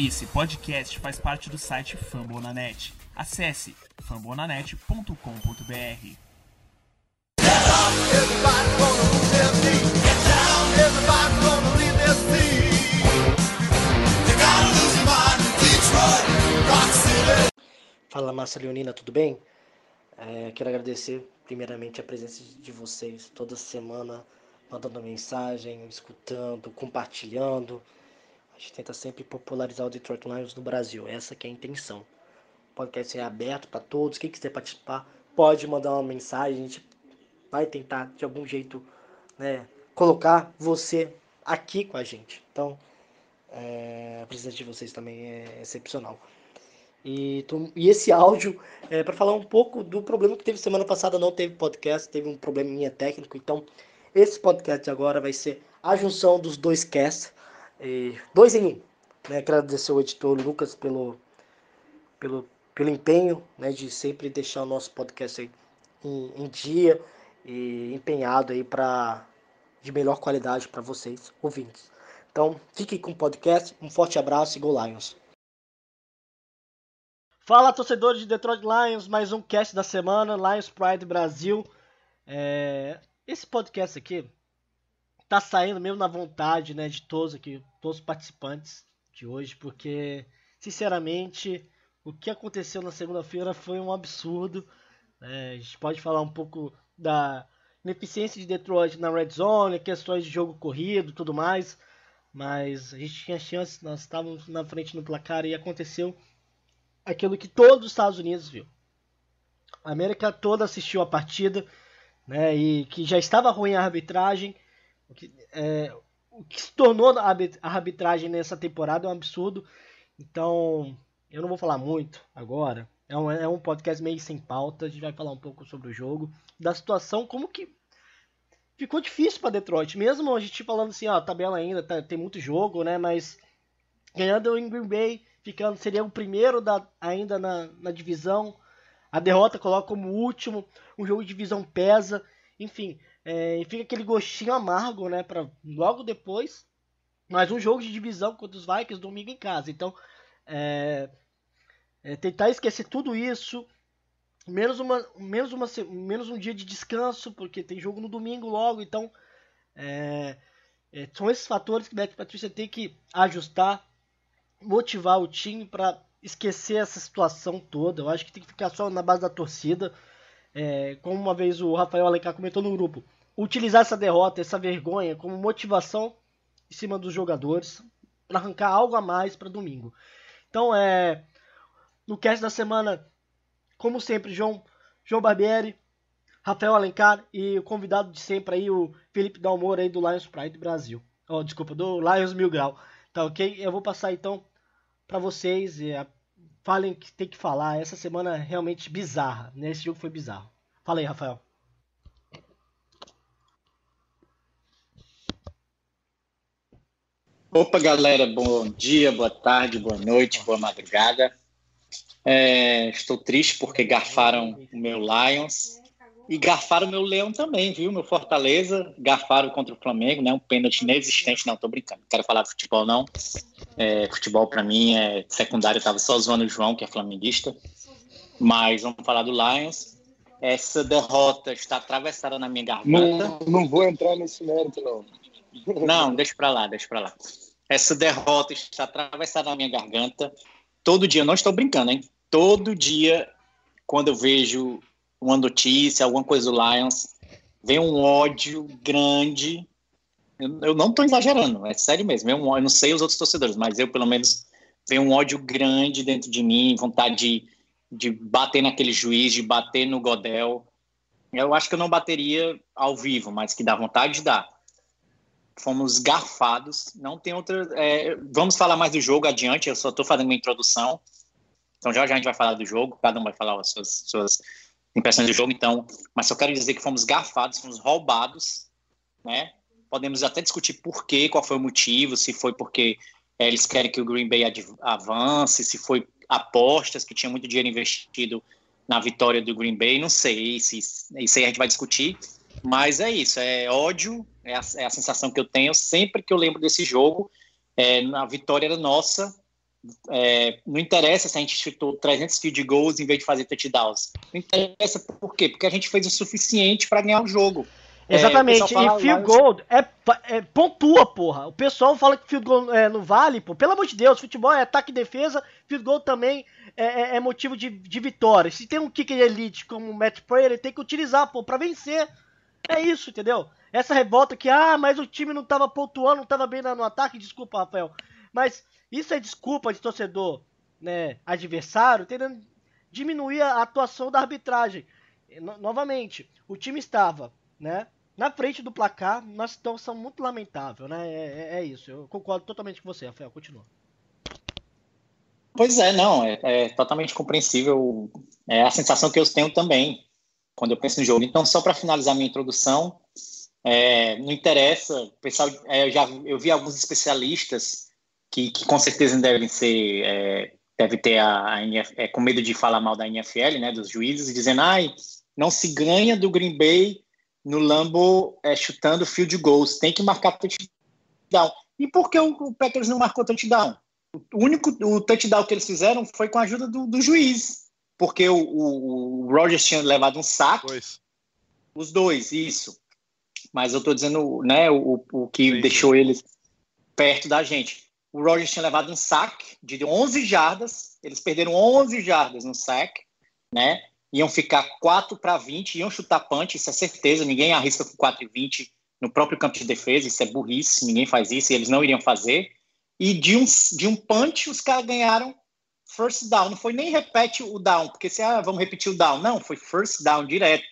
Esse podcast faz parte do site Fambonanet. Acesse fambonanet.com.br. Fala Massa Leonina, tudo bem? É, quero agradecer primeiramente a presença de vocês toda semana, mandando mensagem, escutando, compartilhando. A gente tenta sempre popularizar o Detroit Lions no Brasil, essa que é a intenção. O podcast é aberto para todos, quem quiser participar pode mandar uma mensagem, a gente vai tentar de algum jeito né, colocar você aqui com a gente. Então, é, a presença de vocês também é excepcional. E, e esse áudio é para falar um pouco do problema que teve semana passada, não teve podcast, teve um probleminha técnico. Então, esse podcast agora vai ser a junção dos dois casts, dois em um. Né? Agradecer ao editor Lucas pelo, pelo, pelo empenho né, de sempre deixar o nosso podcast aí em, em dia e empenhado aí para de melhor qualidade para vocês, ouvintes. Então, fiquem com o podcast. Um forte abraço e Go Lions! Fala, torcedores de Detroit Lions, mais um cast da semana, Lions Pride Brasil. É... Esse podcast aqui tá saindo mesmo na vontade, né, de todos aqui, todos os participantes de hoje, porque, sinceramente, o que aconteceu na segunda-feira foi um absurdo. Né? A gente pode falar um pouco da ineficiência de Detroit na red zone, questões de jogo corrido, tudo mais, mas a gente tinha chance, nós estávamos na frente no placar e aconteceu aquilo que todos os Estados Unidos viu. A América toda assistiu a partida, né, e que já estava ruim a arbitragem. O que, é, o que se tornou a arbitragem nessa temporada é um absurdo. Então, eu não vou falar muito agora. É um, é um podcast meio sem pauta. A gente vai falar um pouco sobre o jogo, da situação, como que ficou difícil para Detroit. Mesmo a gente falando assim, ó, tabela ainda tá, tem muito jogo, né? Mas ganhando em Green Bay, ficando seria o primeiro da, ainda na, na divisão. A derrota coloca como último, um jogo de divisão pesa, enfim, é, fica aquele gostinho amargo, né, para logo depois, mais um jogo de divisão contra os Vikings domingo em casa. Então, é, é tentar esquecer tudo isso, menos uma, menos uma, menos um dia de descanso, porque tem jogo no domingo logo, então é, é, são esses fatores que Beck Patrícia tem que ajustar motivar o time para esquecer essa situação toda. Eu acho que tem que ficar só na base da torcida. É, como uma vez o Rafael Alencar comentou no grupo, utilizar essa derrota, essa vergonha como motivação em cima dos jogadores para arrancar algo a mais para domingo. Então, é no cast da semana, como sempre, João João Barbieri, Rafael Alencar e o convidado de sempre aí, o Felipe Dalmor aí do Lions Pride Brasil. Oh, desculpa, do Lions Mil Grau. Tá ok? Eu vou passar então para vocês. É, falem que tem que falar. Essa semana é realmente bizarra. Né? Esse jogo foi bizarro. Fala aí, Rafael. Opa, galera, bom dia, boa tarde, boa noite, boa madrugada. É, estou triste porque garfaram o meu Lions. E garfaram meu Leão também, viu? Meu Fortaleza, garfaram contra o Flamengo, né? Um pênalti inexistente. Não, tô brincando. Não quero falar de futebol, não. É, futebol, para mim, é secundário. Eu tava só zoando o João, que é flamenguista. Mas vamos falar do Lions. Essa derrota está atravessada na minha garganta. Não, não vou entrar nesse mérito, não. Não, deixa para lá, deixa para lá. Essa derrota está atravessada na minha garganta. Todo dia, não estou brincando, hein? Todo dia, quando eu vejo uma notícia, alguma coisa do Lions, vem um ódio grande. Eu, eu não estou exagerando, é sério mesmo. Um, eu não sei os outros torcedores, mas eu, pelo menos, vem um ódio grande dentro de mim, vontade de, de bater naquele juiz, de bater no Godel. Eu acho que eu não bateria ao vivo, mas que dá vontade de dar. Fomos garfados, não tem outra. É, vamos falar mais do jogo adiante, eu só estou fazendo uma introdução. Então já já a gente vai falar do jogo, cada um vai falar as suas, suas impressões do jogo, então, mas só quero dizer que fomos garfados, fomos roubados, né? Podemos até discutir por quê, qual foi o motivo, se foi porque é, eles querem que o Green Bay avance, se foi apostas que tinha muito dinheiro investido na vitória do Green Bay, não sei, se, isso aí a gente vai discutir, mas é isso, é ódio, é a, é a sensação que eu tenho sempre que eu lembro desse jogo, é, a vitória era nossa, é, não interessa se a gente chutou 300 field goals em vez de fazer touchdowns. Não interessa por quê? Porque a gente fez o suficiente para ganhar o jogo. É, Exatamente, é, e field goal é, é, pontua, porra. O pessoal fala que field goal é, não vale, pô. Pelo amor de Deus, futebol é ataque e defesa, field goal também é, é, é motivo de, de vitória. Se tem um kicker elite como o Matt Prayer, ele tem que utilizar, pô, pra vencer. É isso, entendeu? Essa revolta que, ah, mas o time não tava pontuando, não tava bem no ataque, desculpa, Rafael. Mas isso é desculpa de torcedor, né, adversário, tentando diminuir a atuação da arbitragem. No, novamente, o time estava, né, na frente do placar, uma situação muito lamentável, né? É, é, é, isso. Eu concordo totalmente com você, Rafael. Continua. Pois é, não, é, é, totalmente compreensível. É a sensação que eu tenho também quando eu penso no jogo. Então, só para finalizar minha introdução, é, não interessa, pessoal, é, eu já eu vi alguns especialistas que, que com certeza devem ser, é, deve ter a, a é, com medo de falar mal da NFL, né, dos juízes, dizendo, ai, não se ganha do Green Bay no Lambo é, chutando field goals, tem que marcar touchdown. E por que o, o Packers não marcou touchdown? O único o touchdown que eles fizeram foi com a ajuda do, do juiz, porque o, o, o Rogers tinha levado um saco. Pois. Os dois, isso. Mas eu tô dizendo, né, o, o que Sim. deixou eles perto da gente. O Rogers tinha levado um saque de 11 jardas, eles perderam 11 jardas no saque, né? Iam ficar 4 para 20, iam chutar punch, isso é certeza, ninguém arrisca com 4 e 20 no próprio campo de defesa, isso é burrice, ninguém faz isso e eles não iriam fazer. E de um, de um punch, os caras ganharam first down. Não foi nem repete o down, porque se ah, vamos repetir o down. Não, foi first down direto.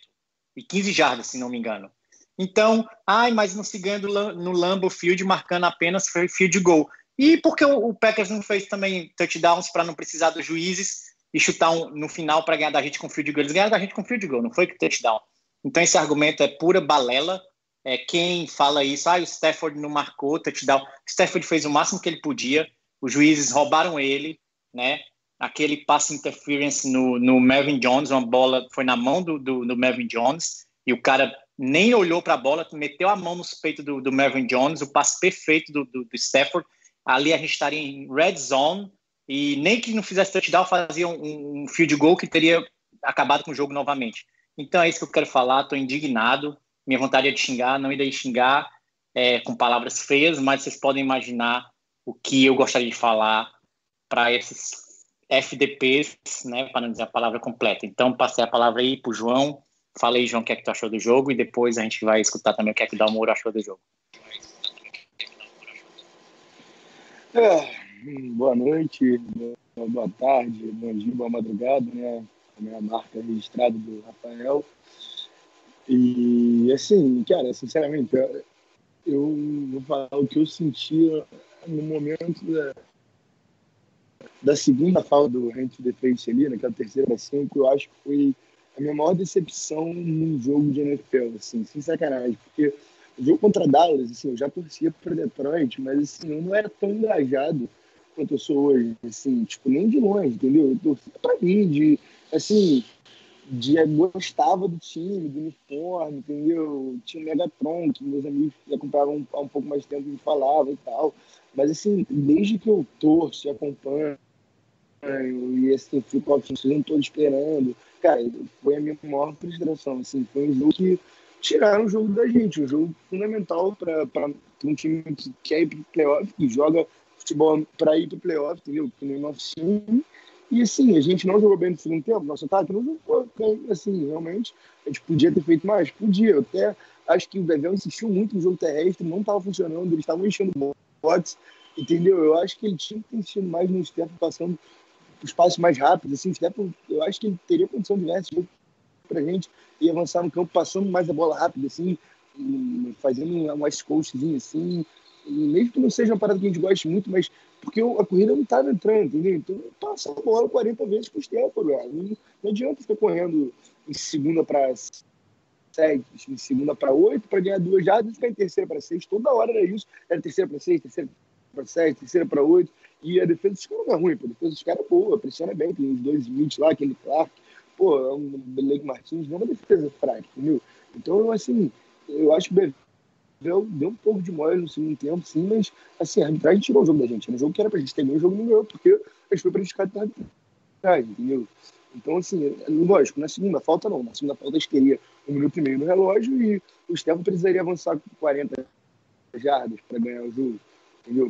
E 15 jardas, se não me engano. Então, ai, mas não se ganha no Lambeau Field marcando apenas field goal. E porque o, Packers não fez também touchdowns para não precisar dos juízes e chutar um, no final para ganhar da gente com field goal? Eles ganharam da gente com field goal, não foi que touchdown. Então esse argumento é pura balela. É, quem fala isso, ah, o Stafford não marcou touchdown. O Stafford fez o máximo que ele podia. Os juízes roubaram ele, né? Aquele passe interference no, no Melvin Jones, uma bola foi na mão do, do, do Melvin Jones e o cara nem olhou para a bola, meteu a mão nos peitos do, do Melvin Jones, o passe perfeito do, do, do Stafford. Ali a gente estaria em red zone e nem que não fizesse touchdown fazia um, um field goal que teria acabado com o jogo novamente. Então é isso que eu quero falar. Estou indignado. Minha vontade é de xingar, não irei xingar é, com palavras feias, mas vocês podem imaginar o que eu gostaria de falar para esses FDPs, né, para não dizer a palavra completa. Então passei a palavra aí para o João Fala aí, João, o que é que tu achou do jogo e depois a gente vai escutar também o que é que o Dalmoro achou do jogo. É, boa noite, boa tarde, bom dia, boa madrugada, né? A minha marca registrada do Rafael. E assim, cara, sinceramente, eu vou falar o que eu sentia no momento da, da segunda falta do Rente Defense ali, naquela terceira para cinco, eu acho que foi a minha maior decepção num jogo de NFL, assim, sem sacanagem, porque o jogo contra Dallas, assim, eu já torcia para Detroit, mas assim, eu não era tão engajado quanto eu sou hoje, assim, tipo, nem de longe, entendeu? Eu torcia para mim, de, assim, de, gostava do time, do uniforme, entendeu? Tinha o Megatron, que meus amigos que acompanhavam há um pouco mais tempo me falavam e tal, mas assim, desde que eu torço e acompanho, e esse flip-flop não estou esperando, cara, foi a minha maior frustração. Assim, foi um jogo que tiraram o jogo da gente, um jogo fundamental para um time que quer ir para o playoff, que joga futebol para ir para o playoff, entendeu? Que nem nosso time. E assim, a gente não jogou bem no segundo tempo, nosso ataque não jogou assim, realmente. A gente podia ter feito mais? Podia. Eu até acho que o Bevel insistiu muito no jogo terrestre, não estava funcionando, eles estavam enchendo botes, entendeu? Eu acho que ele tinha que ter insistido mais no step, passando os passos mais rápidos, assim, eu acho que ele teria condição de ganhar esse pra gente e avançar no campo passando mais a bola rápida, assim, fazendo um West Coastzinho, assim, mesmo que não seja uma parada que a gente goste muito, mas porque a corrida não estava entrando, entendeu? Então passa a bola 40 vezes por tempo, não, não adianta ficar correndo em segunda para sete, em segunda para oito, para ganhar duas jardas e ficar em terceira para seis, toda hora era isso, era terceira para seis, terceira para sete, terceira para oito, e a defesa dos caras não é ruim, pô. A defesa dos caras é boa, pressiona bem. Tem os dois Smith lá, aquele Clark. Pô, é um Blake Martins, não é uma defesa fraca, entendeu? Então, assim, eu acho que deu, deu um pouco de mole no segundo tempo, sim, mas assim, a arbitragem tirou o jogo da gente. Era um jogo que era pra gente ter ganho, o jogo não ganhou, porque a gente foi prejudicado pela arbitragem, entendeu? Então, assim, lógico, na segunda falta não. Na segunda falta a gente teria um minuto e meio no relógio e o Stefano precisaria avançar com 40 jardas para ganhar o jogo?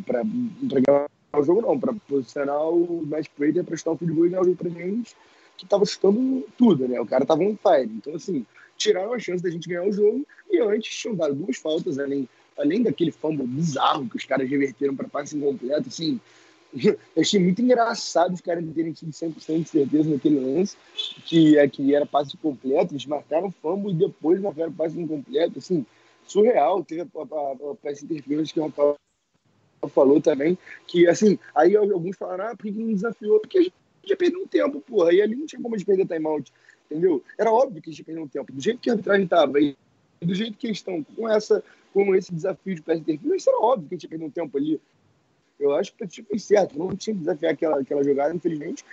Para ganhar o jogo não, para posicionar o Matt Prater para chutar o field goal e ganhar o jogo pra gente, que tava chutando tudo, né? O cara tava on fire. Então, assim, tiraram a chance da gente ganhar o jogo e antes tinham dado duas faltas, além, além daquele fumble bizarro que os caras reverteram para passe incompleto, assim, eu achei muito engraçado os caras terem tido 100% de certeza naquele lance, que, é, que era passe completo, eles marcaram fumble e depois marcaram passe incompleto, assim, surreal. Teve a, a, a interference que o Falou também, que assim, aí alguns falaram, ah, por que não desafiou? Porque a gente já perdeu um tempo, porra, e ali não tinha como a gente perder timeout, entendeu? Era óbvio que a gente perdeu um tempo, do jeito que a arbitragem tava e do jeito que eles estão com essa com esse desafio de passe interference, era óbvio que a gente ia perder um tempo ali. Eu acho que o Petit foi certo. Não tinha que desafiar aquela, aquela jogada, infelizmente.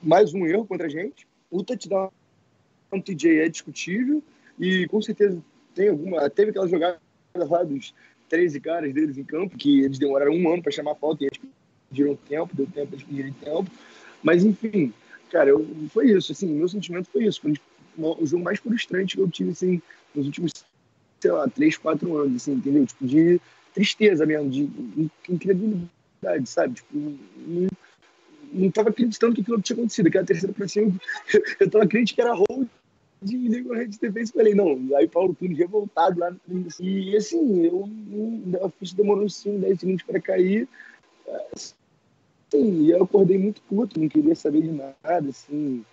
Mais um erro contra a gente. O touchdown um TJ é discutível e com certeza tem alguma. Teve aquela jogada lá dos 13 caras deles em campo, que eles demoraram um ano para chamar a falta e eles pediram tempo, deu tempo, eles pediram tempo. Mas enfim, cara, eu, foi isso. Assim, meu sentimento foi isso. Foi o jogo mais frustrante que eu tive assim, nos últimos, sei lá, 3, 4 anos, assim, entendeu? Tipo, de tristeza mesmo, de incredulidade sabe? Tipo, não, tava acreditando que aquilo tinha acontecido, que era a terceira pra cima. Eu tava acreditando que era hold de Legal Defense. Falei, não, aí Paulo Tunes revoltado lá no E assim, eu, eu, a ficha demorou uns 5, 10 segundos para cair. Sim, e eu acordei muito puto, não queria saber de nada, assim,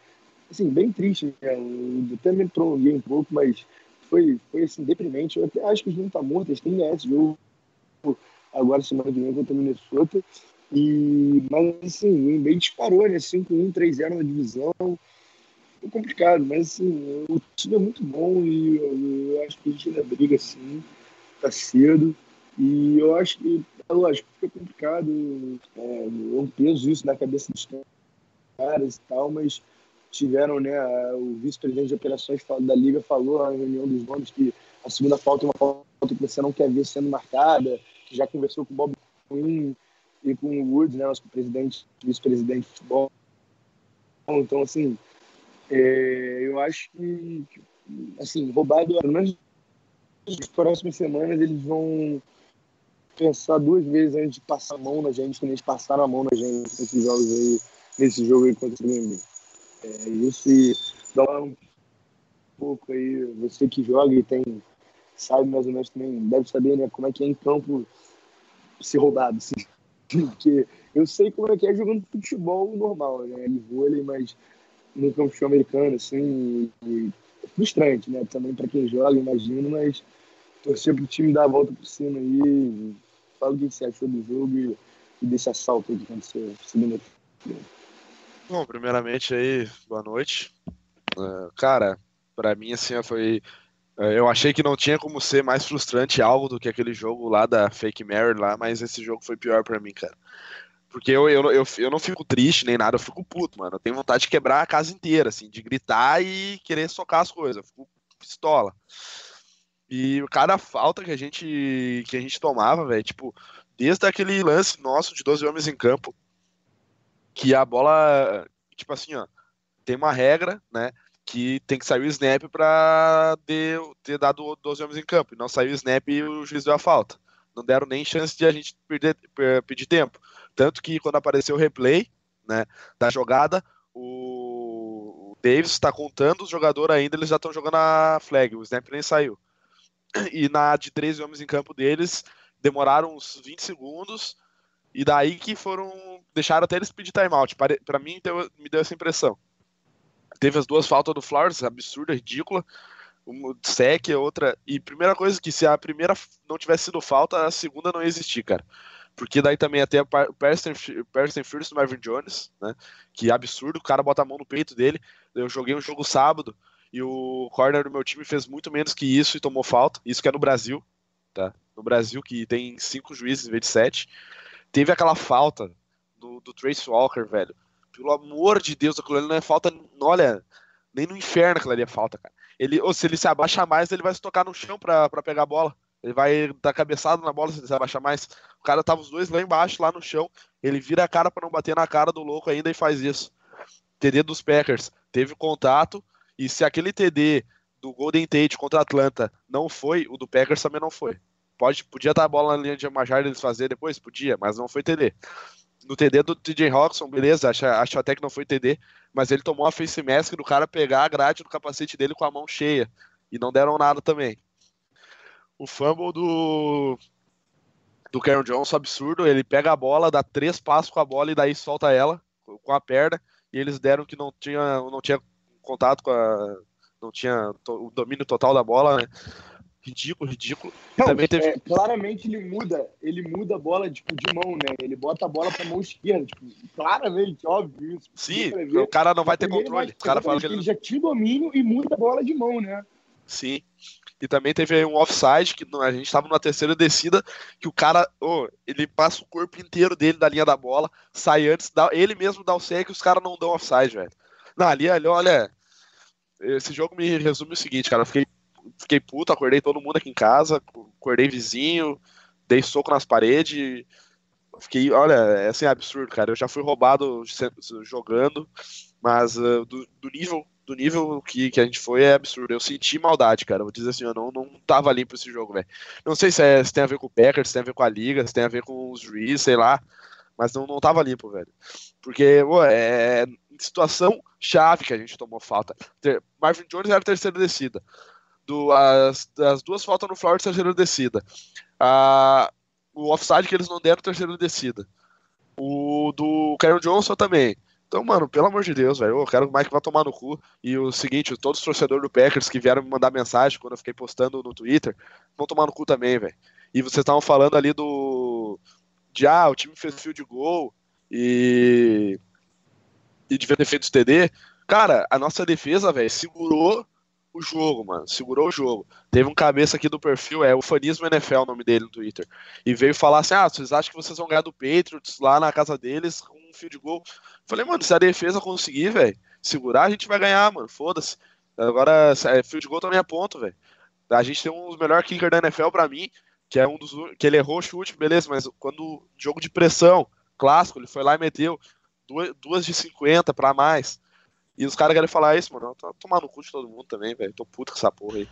assim bem triste. Né? Eu até me prolonguei um pouco, mas foi, foi assim, deprimente. Eu até acho que não estão tá mortos, eles têm esse jogo agora semana que vem contra o Minnesota. E, mas assim, o Embiid disparou, né? 5-1, 3-0 na divisão. Foi complicado, mas assim, o time é muito bom e eu, eu acho que a gente ainda briga assim, tá cedo. E eu acho que, é lógico, fica complicado, é, é um peso isso na cabeça dos caras e tal, mas tiveram, né, o vice-presidente de operações da Liga falou na reunião dos nomes que a segunda falta é uma falta que você não quer ver sendo marcada, que já conversou com o Bob Quinn e com o Woods, né, nosso presidente, vice-presidente de futebol. Então, assim, é, eu acho que, assim, roubado, pelo menos nas próximas semanas, eles vão pensar duas vezes antes de passar a mão na gente, quando eles passaram a mão na gente nesses jogos aí, nesse jogo aí contra o Grêmio. É, isso e dá um pouco aí, você que joga e tem sabe mais ou menos também, deve saber, né, como é que é em campo ser roubado, assim. Porque eu sei como é que é jogando futebol normal, né, de vôlei, mas no campo de americano, assim, é frustrante, né, também para quem joga, imagino, mas torcer pro time dar a volta por cima aí, fala o que você achou do jogo e, e desse assalto aí que aconteceu segunda Bom, primeiramente aí, boa noite. Uh, cara, para mim, assim, foi é, eu achei que não tinha como ser mais frustrante algo do que aquele jogo lá da Fake Mary lá, mas esse jogo foi pior para mim, cara. Porque eu, eu, eu, eu não fico triste nem nada, eu fico puto, mano. Eu tenho vontade de quebrar a casa inteira, assim, de gritar e querer socar as coisas. Eu fico pistola. E cada falta que a gente que a gente tomava, velho, tipo, desde aquele lance nosso de 12 homens em campo, que a bola, tipo assim, ó, tem uma regra, né? que tem que sair o snap para ter, dado 12 homens em campo. E não saiu o snap e o juiz deu a falta. Não deram nem chance de a gente perder, pedir tempo. Tanto que quando apareceu o replay né, da jogada, o, Davis está contando os jogadores ainda, eles já estão jogando a flag, o snap nem saiu. E na de 13 homens em campo deles, demoraram uns 20 segundos, e daí que foram. deixaram até eles pedir timeout. Para mim, deu, me deu essa impressão teve as duas faltas do Flowers, absurda, ridícula. Uma sec, outra. E primeira coisa que se a primeira não tivesse sido falta, a segunda não ia existir, cara. Porque daí também até Preston Fierce do Marvin Jones, né? Que absurdo, o cara bota a mão no peito dele. Eu joguei um jogo sábado e o corner do meu time fez muito menos que isso e tomou falta. Isso que é no Brasil, tá? No Brasil, que tem cinco juízes em vez de sete. Teve aquela falta do, do Trace Walker, velho. Pelo amor de Deus, aquilo ali não é falta. Olha, nem no inferno aquilo ali é falta, cara. Ele, ou se ele se abaixa mais, ele vai se tocar no chão pra, pra pegar a bola. Ele vai dar cabeçada na bola se ele abaixar mais. O cara tava os dois lá embaixo, lá no chão. Ele vira a cara para não bater na cara do louco ainda e faz isso. TD dos Packers. Teve contato. E se aquele TD do Golden Tate contra Atlanta não foi, o do Packers também não foi. Pode, podia dar a bola na linha de Majar eles fazer depois? Podia, mas não foi TD. No TD do TJ Roxon, beleza, acho, acho até que não foi TD, mas ele tomou a face mask do cara pegar a grade do capacete dele com a mão cheia. E não deram nada também. O fumble do do Karen Johnson absurdo, ele pega a bola, dá três passos com a bola e daí solta ela com a perna, e eles deram que não tinha, não tinha contato com a não tinha o domínio total da bola, né? Ridículo, ridículo. Não, também teve... é, claramente ele muda, ele muda a bola tipo, de mão, né? Ele bota a bola pra mão esquerda, tipo, claramente, óbvio isso. Sim, o cara não vai ter controle. O cara fala que ele... ele já o domínio e muda a bola de mão, né? Sim. E também teve um offside que a gente estava numa terceira descida que o cara, oh, ele passa o corpo inteiro dele da linha da bola, sai antes, dá, ele mesmo dá o sec e os caras não dão offside, velho. Não, ali, ali, olha, esse jogo me resume o seguinte, cara, eu fiquei fiquei puto, acordei todo mundo aqui em casa, acordei vizinho, dei soco nas paredes. Fiquei, olha, é assim, absurdo, cara. Eu já fui roubado jogando, mas uh, do, do, nível do nível que, que a gente foi é absurdo. Eu senti maldade, cara. Vou dizer assim, eu não, não tava limpo esse jogo, velho. Não sei se, é, se tem a ver com o Packers, se tem a ver com a liga, se tem a ver com os juízes, sei lá. Mas não, não tava limpo, velho. Porque, pô, é situação chave que a gente tomou falta. Marvin Jones era terceira descida. Do, as, as duas faltas no Flowers, terceira descida. A, o offside que eles não deram, terceira descida. O do Karen Johnson também. Então, mano, pelo amor de Deus, velho, eu quero que o Mike vá tomar no cu. E o seguinte, todos os torcedores do Packers que vieram me mandar mensagem quando eu fiquei postando no Twitter, vão tomar no cu também, velho. E vocês estavam falando ali do. De ah, o time fez field goal e. E devia ter feito TD. Cara, a nossa defesa, velho, segurou o jogo, mano. Segurou o jogo. Teve um cabeça aqui do perfil, é o Fanismo NFL o nome dele no Twitter. E veio falar assim: ah, vocês acham que vocês vão ganhar do Patriots lá na casa deles com um field goal? Falei, mano, se a defesa conseguir, velho, segurar, a gente vai ganhar, mano. Foda-se. Agora, é, field goal também é ponto, velho. A gente tem um dos melhores kickers da NFL pra mim, que é um dos. que ele errou o chute, beleza, mas quando jogo de pressão, clássico, ele foi lá e meteu duas, duas de 50 pra mais. E os caras querem falar isso, mano. Tô tomando cu de todo mundo também, velho. Tô puto com essa porra aí.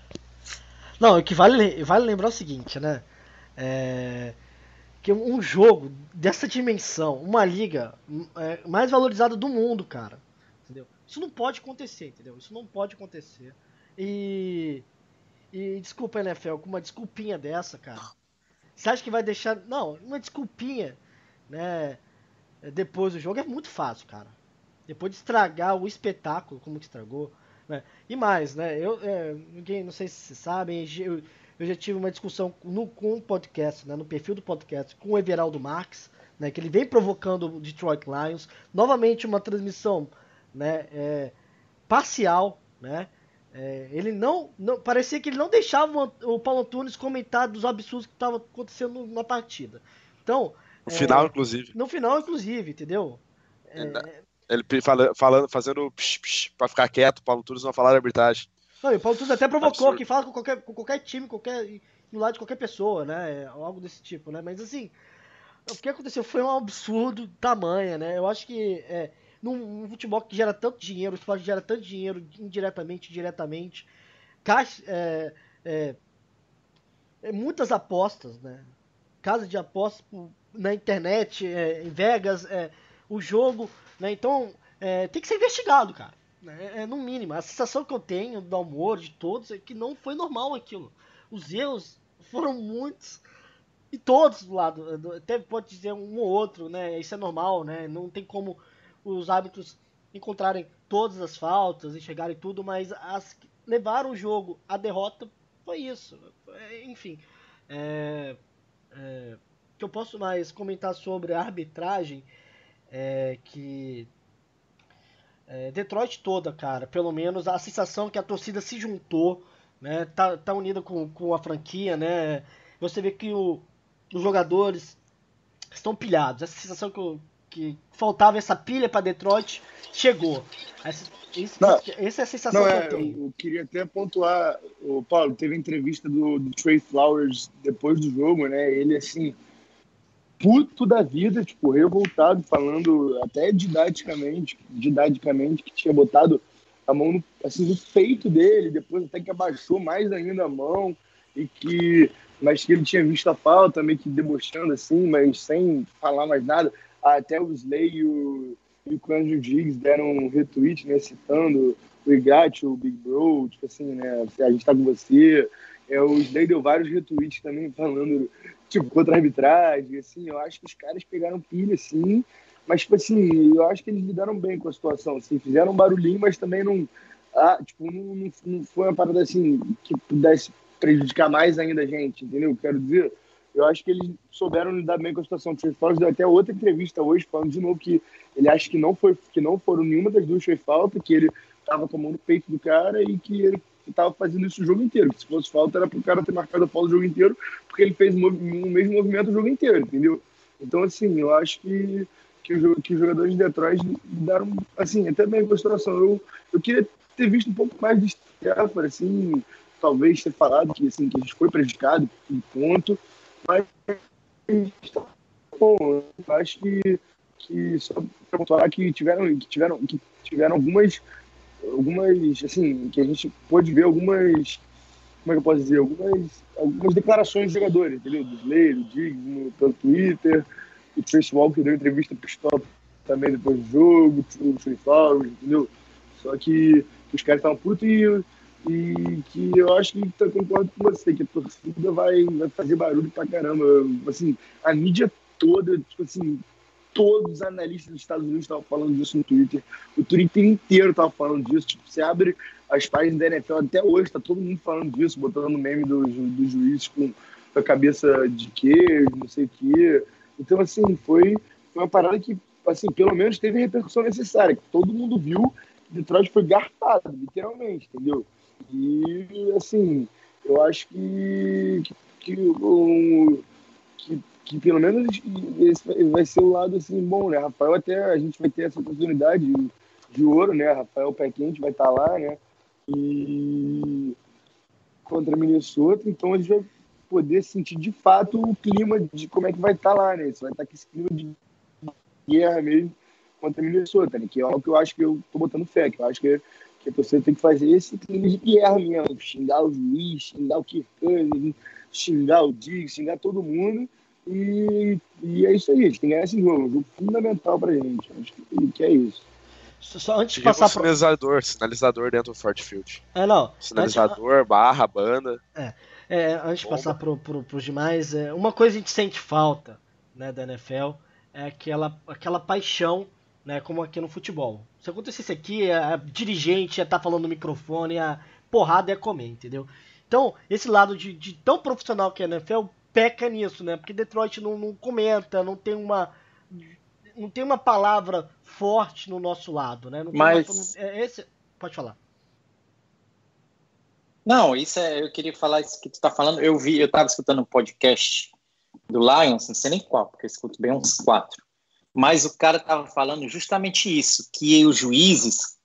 Não, o que vale, vale lembrar é o seguinte, né? É, que um jogo dessa dimensão, uma liga é, mais valorizada do mundo, cara. Entendeu? Isso não pode acontecer, entendeu? Isso não pode acontecer. E. E desculpa, NFL, com uma desculpinha dessa, cara. Você acha que vai deixar. Não, uma desculpinha, né? Depois do jogo é muito fácil, cara depois de estragar o espetáculo, como que estragou, né? E mais, né? Eu, é, ninguém, não sei se vocês sabem, eu, eu já tive uma discussão no, com o podcast, né, no perfil do podcast, com o Everaldo Marques, né, que ele vem provocando o Detroit Lions, novamente uma transmissão, né, é, parcial, né? É, ele não, não, parecia que ele não deixava o Paulo Antunes comentar dos absurdos que estavam acontecendo na partida. Então, no é, final, inclusive. No final, inclusive, entendeu? É, ele fala, falando, fazendo psh, psh, pra ficar quieto, o Paulo Tunes não falar arbitragem. Não, e o Paulo Tunes até provocou Absurdo. que fala com qualquer, com qualquer time, qualquer, no lado de qualquer pessoa, né? Algo desse tipo, né? Mas assim, o que aconteceu foi um absurdo tamanho, né? Eu acho que é, num, num, futebol que gera tanto dinheiro, o esporte gera tanto dinheiro indiretamente, diretamente, caixa, é, é, é, muitas apostas, né? Casa de apostas na internet, é, em Vegas, é, o jogo né? Então, é, tem que ser investigado, cara. Né? É, no mínimo. A sensação que eu tenho do amor de todos é que não foi normal aquilo. Os erros foram muitos. E todos do lado. Até pode dizer um ou outro, né? Isso é normal, né? Não tem como os árbitros encontrarem todas as faltas, enxergarem tudo, mas as que levaram o jogo à derrota foi isso. Enfim. É, é, que eu posso mais comentar sobre a arbitragem é, que é, Detroit toda, cara, pelo menos a sensação que a torcida se juntou, né, tá, tá unida com, com a franquia, né, você vê que o, os jogadores estão pilhados, essa sensação que eu, que faltava essa pilha para Detroit, chegou. Essa, isso, Não. essa é a sensação Não, que é, eu tenho. eu queria até pontuar, o Paulo, teve entrevista do, do Trey Flowers depois do jogo, né? Ele, assim, puto da vida, tipo, revoltado, falando até didaticamente, didaticamente, que tinha botado a mão no, assim, no peito dele, depois até que abaixou mais ainda a mão, e que, mas que ele tinha visto a falta, meio que debochando assim, mas sem falar mais nada. Até o Slay e o, e o Cândido Diggs deram um retweet, né, citando o Igat, o Big Bro, tipo assim, né, a gente tá com você. É, o Slay deu vários retweets também falando, tipo, contra a arbitragem, assim, eu acho que os caras pegaram pilha, assim, mas, tipo assim, eu acho que eles lidaram bem com a situação, assim, fizeram um barulhinho, mas também não, ah, tipo, não, não, não foi uma parada, assim, que pudesse prejudicar mais ainda a gente, entendeu? Quero dizer, eu acho que eles souberam lidar bem com a situação. O Trey deu até outra entrevista hoje falando de novo que ele acha que não foi, que não foram nenhuma das duas foi falta, que ele estava com a mão no peito do cara e que ele estava fazendo isso o jogo inteiro. Que se fosse falta era para o cara ter marcado a falta o jogo inteiro, porque ele fez o mesmo movimento o jogo inteiro, entendeu? Então assim, eu acho que que, que os jogadores de Detroit lidaram assim até bem situação. Eu eu queria ter visto um pouco mais de Stafford, assim, talvez ter falado que, assim, que a gente foi prejudicado, em ponto, mas tá bom, eu acho que, que só para pontuar que tiveram, que tiveram, que tiveram algumas, algumas, assim, que a gente pôde ver algumas, como é que eu posso dizer, algumas, algumas declarações de jogadores, entendeu? Do Slayer, do Diggs, no, Twitter, o Trace Walker deu entrevista pro Stop também depois do jogo, o Trey Flowers, entendeu? Só que, que os caras estavam putos e, e que eu acho que eu concordo com você, que a torcida vai, vai fazer barulho pra caramba. Assim, a mídia toda, tipo assim, todos os analistas dos Estados Unidos estavam falando disso no Twitter. O Twitter inteiro estava falando disso. Tipo, você abre as páginas da NFL até hoje, tá todo mundo falando disso, botando meme dos do juízes com a cabeça de queijo, não sei o quê. Então, assim, foi, foi uma parada que, assim, pelo menos teve a repercussão necessária, que todo mundo viu Detroit foi garfado, literalmente, entendeu? E, assim, eu acho que, que, que, um, que, que pelo menos esse vai ser o lado, assim, bom, né? Rafael até, a gente vai ter essa oportunidade de, ouro, né? Rafael Pé Quente vai estar lá, né? E contra Minnesota, então a gente vai poder sentir de fato o clima de como é que vai estar lá, né? Você vai estar com esse clima de guerra mesmo contra Minnesota, né? Que é algo que eu acho que eu tô botando fé, que eu acho que, que a torcida tem que fazer esse clima de guerra mesmo, xingar o juiz, xingar o Kirk Cousins, xingar o Diggs, xingar todo mundo. E, e é isso aí, a gente tem que ganhar esse jogo, um jogo fundamental pra gente. Acho que, que é isso. Só antes de Tinha um passar pro. sinalizador, sinalizador dentro do Fort Field. É, não. Antes, Sinalizador, barra, banda. é, antes de passar pro, pro, pros demais, é, uma coisa a gente sente falta né, da NFL é aquela, aquela paixão, né, como aqui no futebol. Se acontecesse aqui, a dirigente ia estar falando no microfone, a porrada ia comer, entendeu? Então, esse lado de, de tão profissional que é a NFL peca nisso, né? Porque Detroit não, não comenta, não tem uma não tem uma palavra forte no nosso lado, né? Não Mas- uma- é, esse, pode falar. Não, isso é, eu queria falar isso que tu tá falando. Eu vi, eu tava escutando um podcast do Lions, não sei nem qual, porque eu escuto bem uns quatro. Mas o cara tava falando justamente isso, que os juízes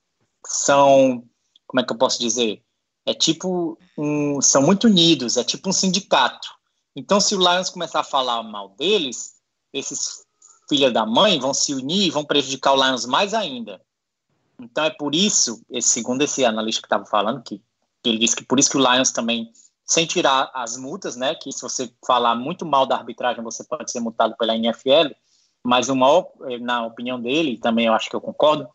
são, como é que eu posso dizer? É tipo um, são muito unidos, é tipo um sindicato. Então, se o Lions começar a falar mal deles, esses filha da mãe vão se unir e vão prejudicar o Lions mais ainda. Então é por isso, segundo esse analista que estava falando, que que ele disse que por isso que o Lions também, sem tirar as multas, né, que se você falar muito mal da arbitragem, você pode ser multado pela NFL, mas o maior, eh, na opinião dele, também eu acho que eu concordo,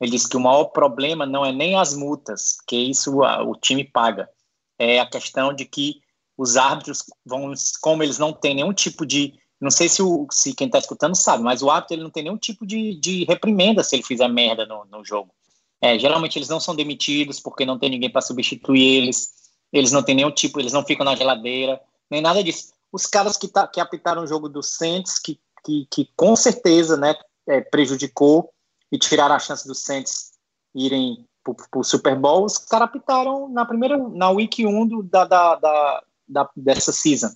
ele disse que o maior problema não é nem as multas, que isso o time paga, é a questão de que os árbitros vão, como eles não têm nenhum tipo de, não sei se, o, se quem está escutando sabe, mas o árbitro ele não tem nenhum tipo de, de reprimenda se ele fizer merda no, no jogo. É, geralmente eles não são demitidos porque não tem ninguém para substituir eles. Eles não têm nenhum tipo, eles não ficam na geladeira, nem nada disso. Os caras que, tá, que apitaram o jogo do Saints, que, que, que com certeza né, é, prejudicou e tiraram a chance dos Saints irem para o Super Bowl, os caras apitaram na primeira, na week 1 do, da, da, da, da, dessa season.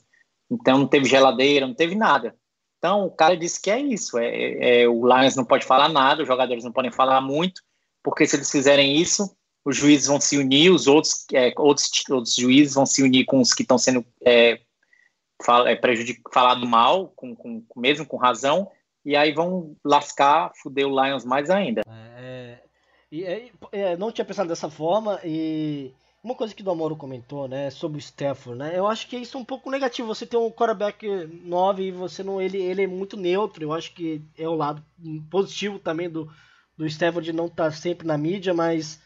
Então não teve geladeira, não teve nada. Então, o cara disse que é isso. É, é, é, o Lions não pode falar nada, os jogadores não podem falar muito, porque se eles fizerem isso, os juízes vão se unir, os outros, é, outros, outros juízes vão se unir com os que estão sendo é, fala, é, falado mal, com, com, mesmo com razão, e aí vão lascar, fuder o Lions mais ainda. É, e, é, não tinha pensado dessa forma, e uma coisa que o Amoro comentou, né, sobre o Stafford, né, eu acho que isso é um pouco negativo. Você tem um quarterback 9 e você não, ele, ele é muito neutro. Eu acho que é o lado positivo também do, do Stafford não estar tá sempre na mídia, mas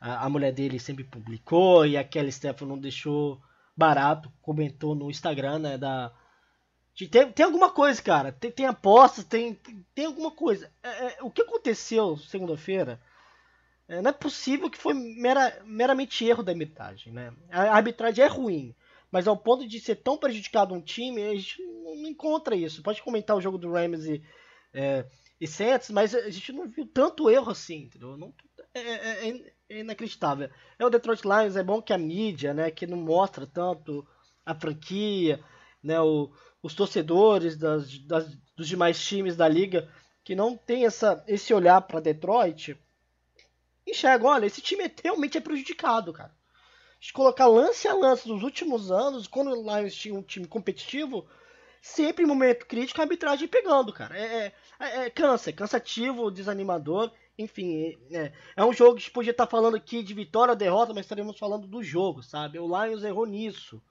a, a, mulher dele sempre publicou e aquela Stafford não deixou barato, comentou no Instagram, né, da tem, tem alguma coisa, cara. Tem, tem apostas, tem, tem alguma coisa. É, é, o que aconteceu segunda-feira? É, não é possível que foi mera, meramente erro da arbitragem. Né? A arbitragem é ruim, mas ao ponto de ser tão prejudicado um time, a gente não encontra isso. Pode comentar o jogo do Rams e, é, e Saints, mas a gente não viu tanto erro assim, entendeu? Não, é, é, é, inacreditável. É o Detroit Lions, é bom que a mídia, né, que não mostra tanto a franquia, né, o, os torcedores das, das, dos demais times da liga, que não tem essa, esse olhar para Detroit, enxergam, olha, esse time realmente é prejudicado, cara. Se colocar lance a lance nos últimos anos, quando o Lions tinha um time competitivo, sempre em momento crítico a arbitragem pegando, cara. É, é, é cansa, é cansativo, desanimador. Enfim, é, é um jogo que a gente podia estar falando aqui de vitória derrota, mas estaremos falando do jogo, sabe? O Lions errou nisso.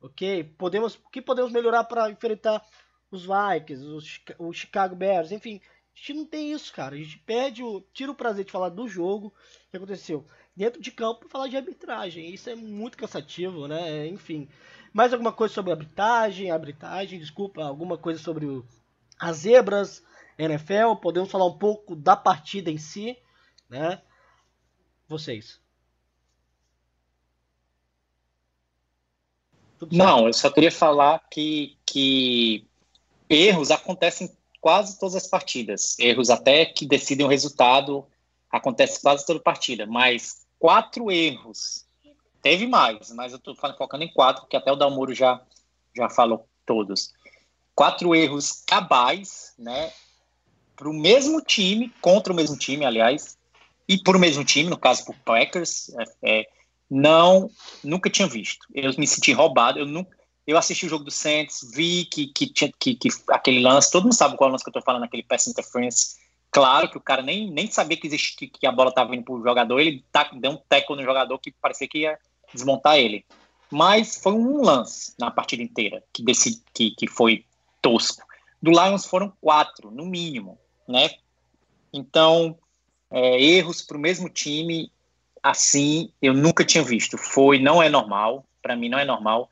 Ok? Podemos, o que podemos melhorar para enfrentar os Vikings, os, o Chicago Bears, enfim, a gente não tem isso, cara. A gente perde o. tira o prazer de falar do jogo que aconteceu dentro de campo falar de arbitragem. Isso é muito cansativo, né? Enfim. Mais alguma coisa sobre arbitragem? Arbitragem, desculpa, alguma coisa sobre o, as zebras, NFL? Podemos falar um pouco da partida em si, né? Vocês. Não, eu só queria falar que, que erros acontecem quase todas as partidas. Erros até que decidem o resultado acontece quase toda partida, mas quatro erros. Teve mais, mas eu estou focando em quatro, porque até o Dalmuro já, já falou todos. Quatro erros cabais, né? Para o mesmo time, contra o mesmo time, aliás, e por o mesmo time, no caso por Packers, é, é, não, nunca tinha visto. Eu me senti roubado, eu nunca, eu assisti o jogo do Saints, vi que, que tinha que, que, aquele lance, todo mundo sabe qual lance que eu tô falando, aquele pass interference. Claro que o cara nem, nem sabia que, existia, que, a bola tava vindo pro jogador, ele tá, deu um tackle no jogador que parecia que ia desmontar ele. Mas foi um lance na partida inteira que, que, que foi tosco. Do Lions foram quatro, no mínimo, né? Então, é, erros para o mesmo time, assim, eu nunca tinha visto. Foi, não é normal, para mim não é normal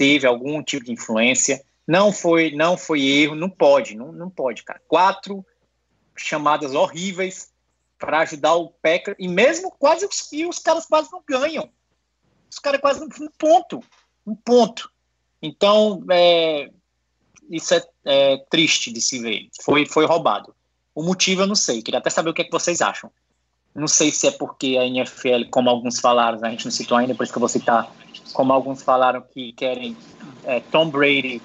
teve algum tipo de influência. Não foi, não foi erro, não pode, não, não pode, cara. Quatro chamadas horríveis para ajudar o Packer e mesmo quase os, e os caras quase não ganham. Os caras quase um ponto, um ponto. Então, é, isso é, é, triste de se ver. Foi, foi roubado. O motivo eu não sei. Queria até saber o que, é que vocês acham. Não sei se é porque a NFL, como alguns falaram, a gente não citou ainda, por isso que eu vou citar, como alguns falaram que querem é, Tom Brady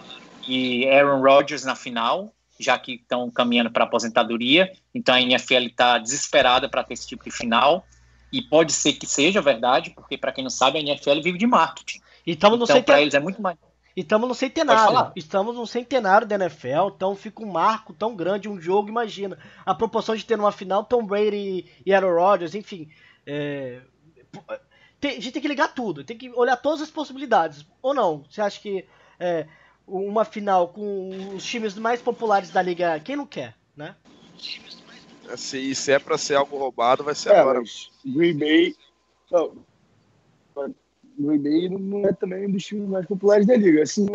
e Aaron Rodgers na final, já que estão caminhando para aposentadoria. Então a NFL está desesperada para ter esse tipo de final. E pode ser que seja verdade, porque para quem não sabe, a NFL vive de marketing. Então, então para eles é muito mais. E estamos no centenário. Estamos no centenário da NFL, então fica um marco tão grande, um jogo, imagina. A proporção de ter uma final Tom Brady e Aaron Rodgers, enfim. É... Tem, a gente tem que ligar tudo, tem que olhar todas as possibilidades. Ou não? Você acha que é, uma final com os times mais populares da liga, quem não quer, né? Se, se é para ser algo roubado, vai ser é, agora. Green Bay. Não, Bay não é também um dos times mais populares da liga. Assim,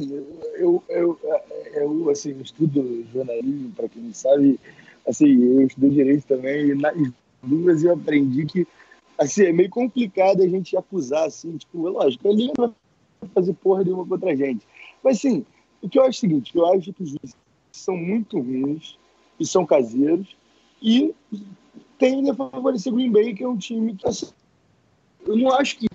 eu, eu, eu assim, estudo jornalismo, para quem não sabe, assim, eu estudei direito também, e nas duas eu aprendi que assim, é meio complicado a gente acusar, assim, tipo, é lógico, a liga não vai fazer porra nenhuma contra a gente. Mas, assim, o que eu acho é o seguinte, eu acho que os juízes são muito ruins e são caseiros e tendem a favorecer Green Bay, que é um time que, assim, eu não acho que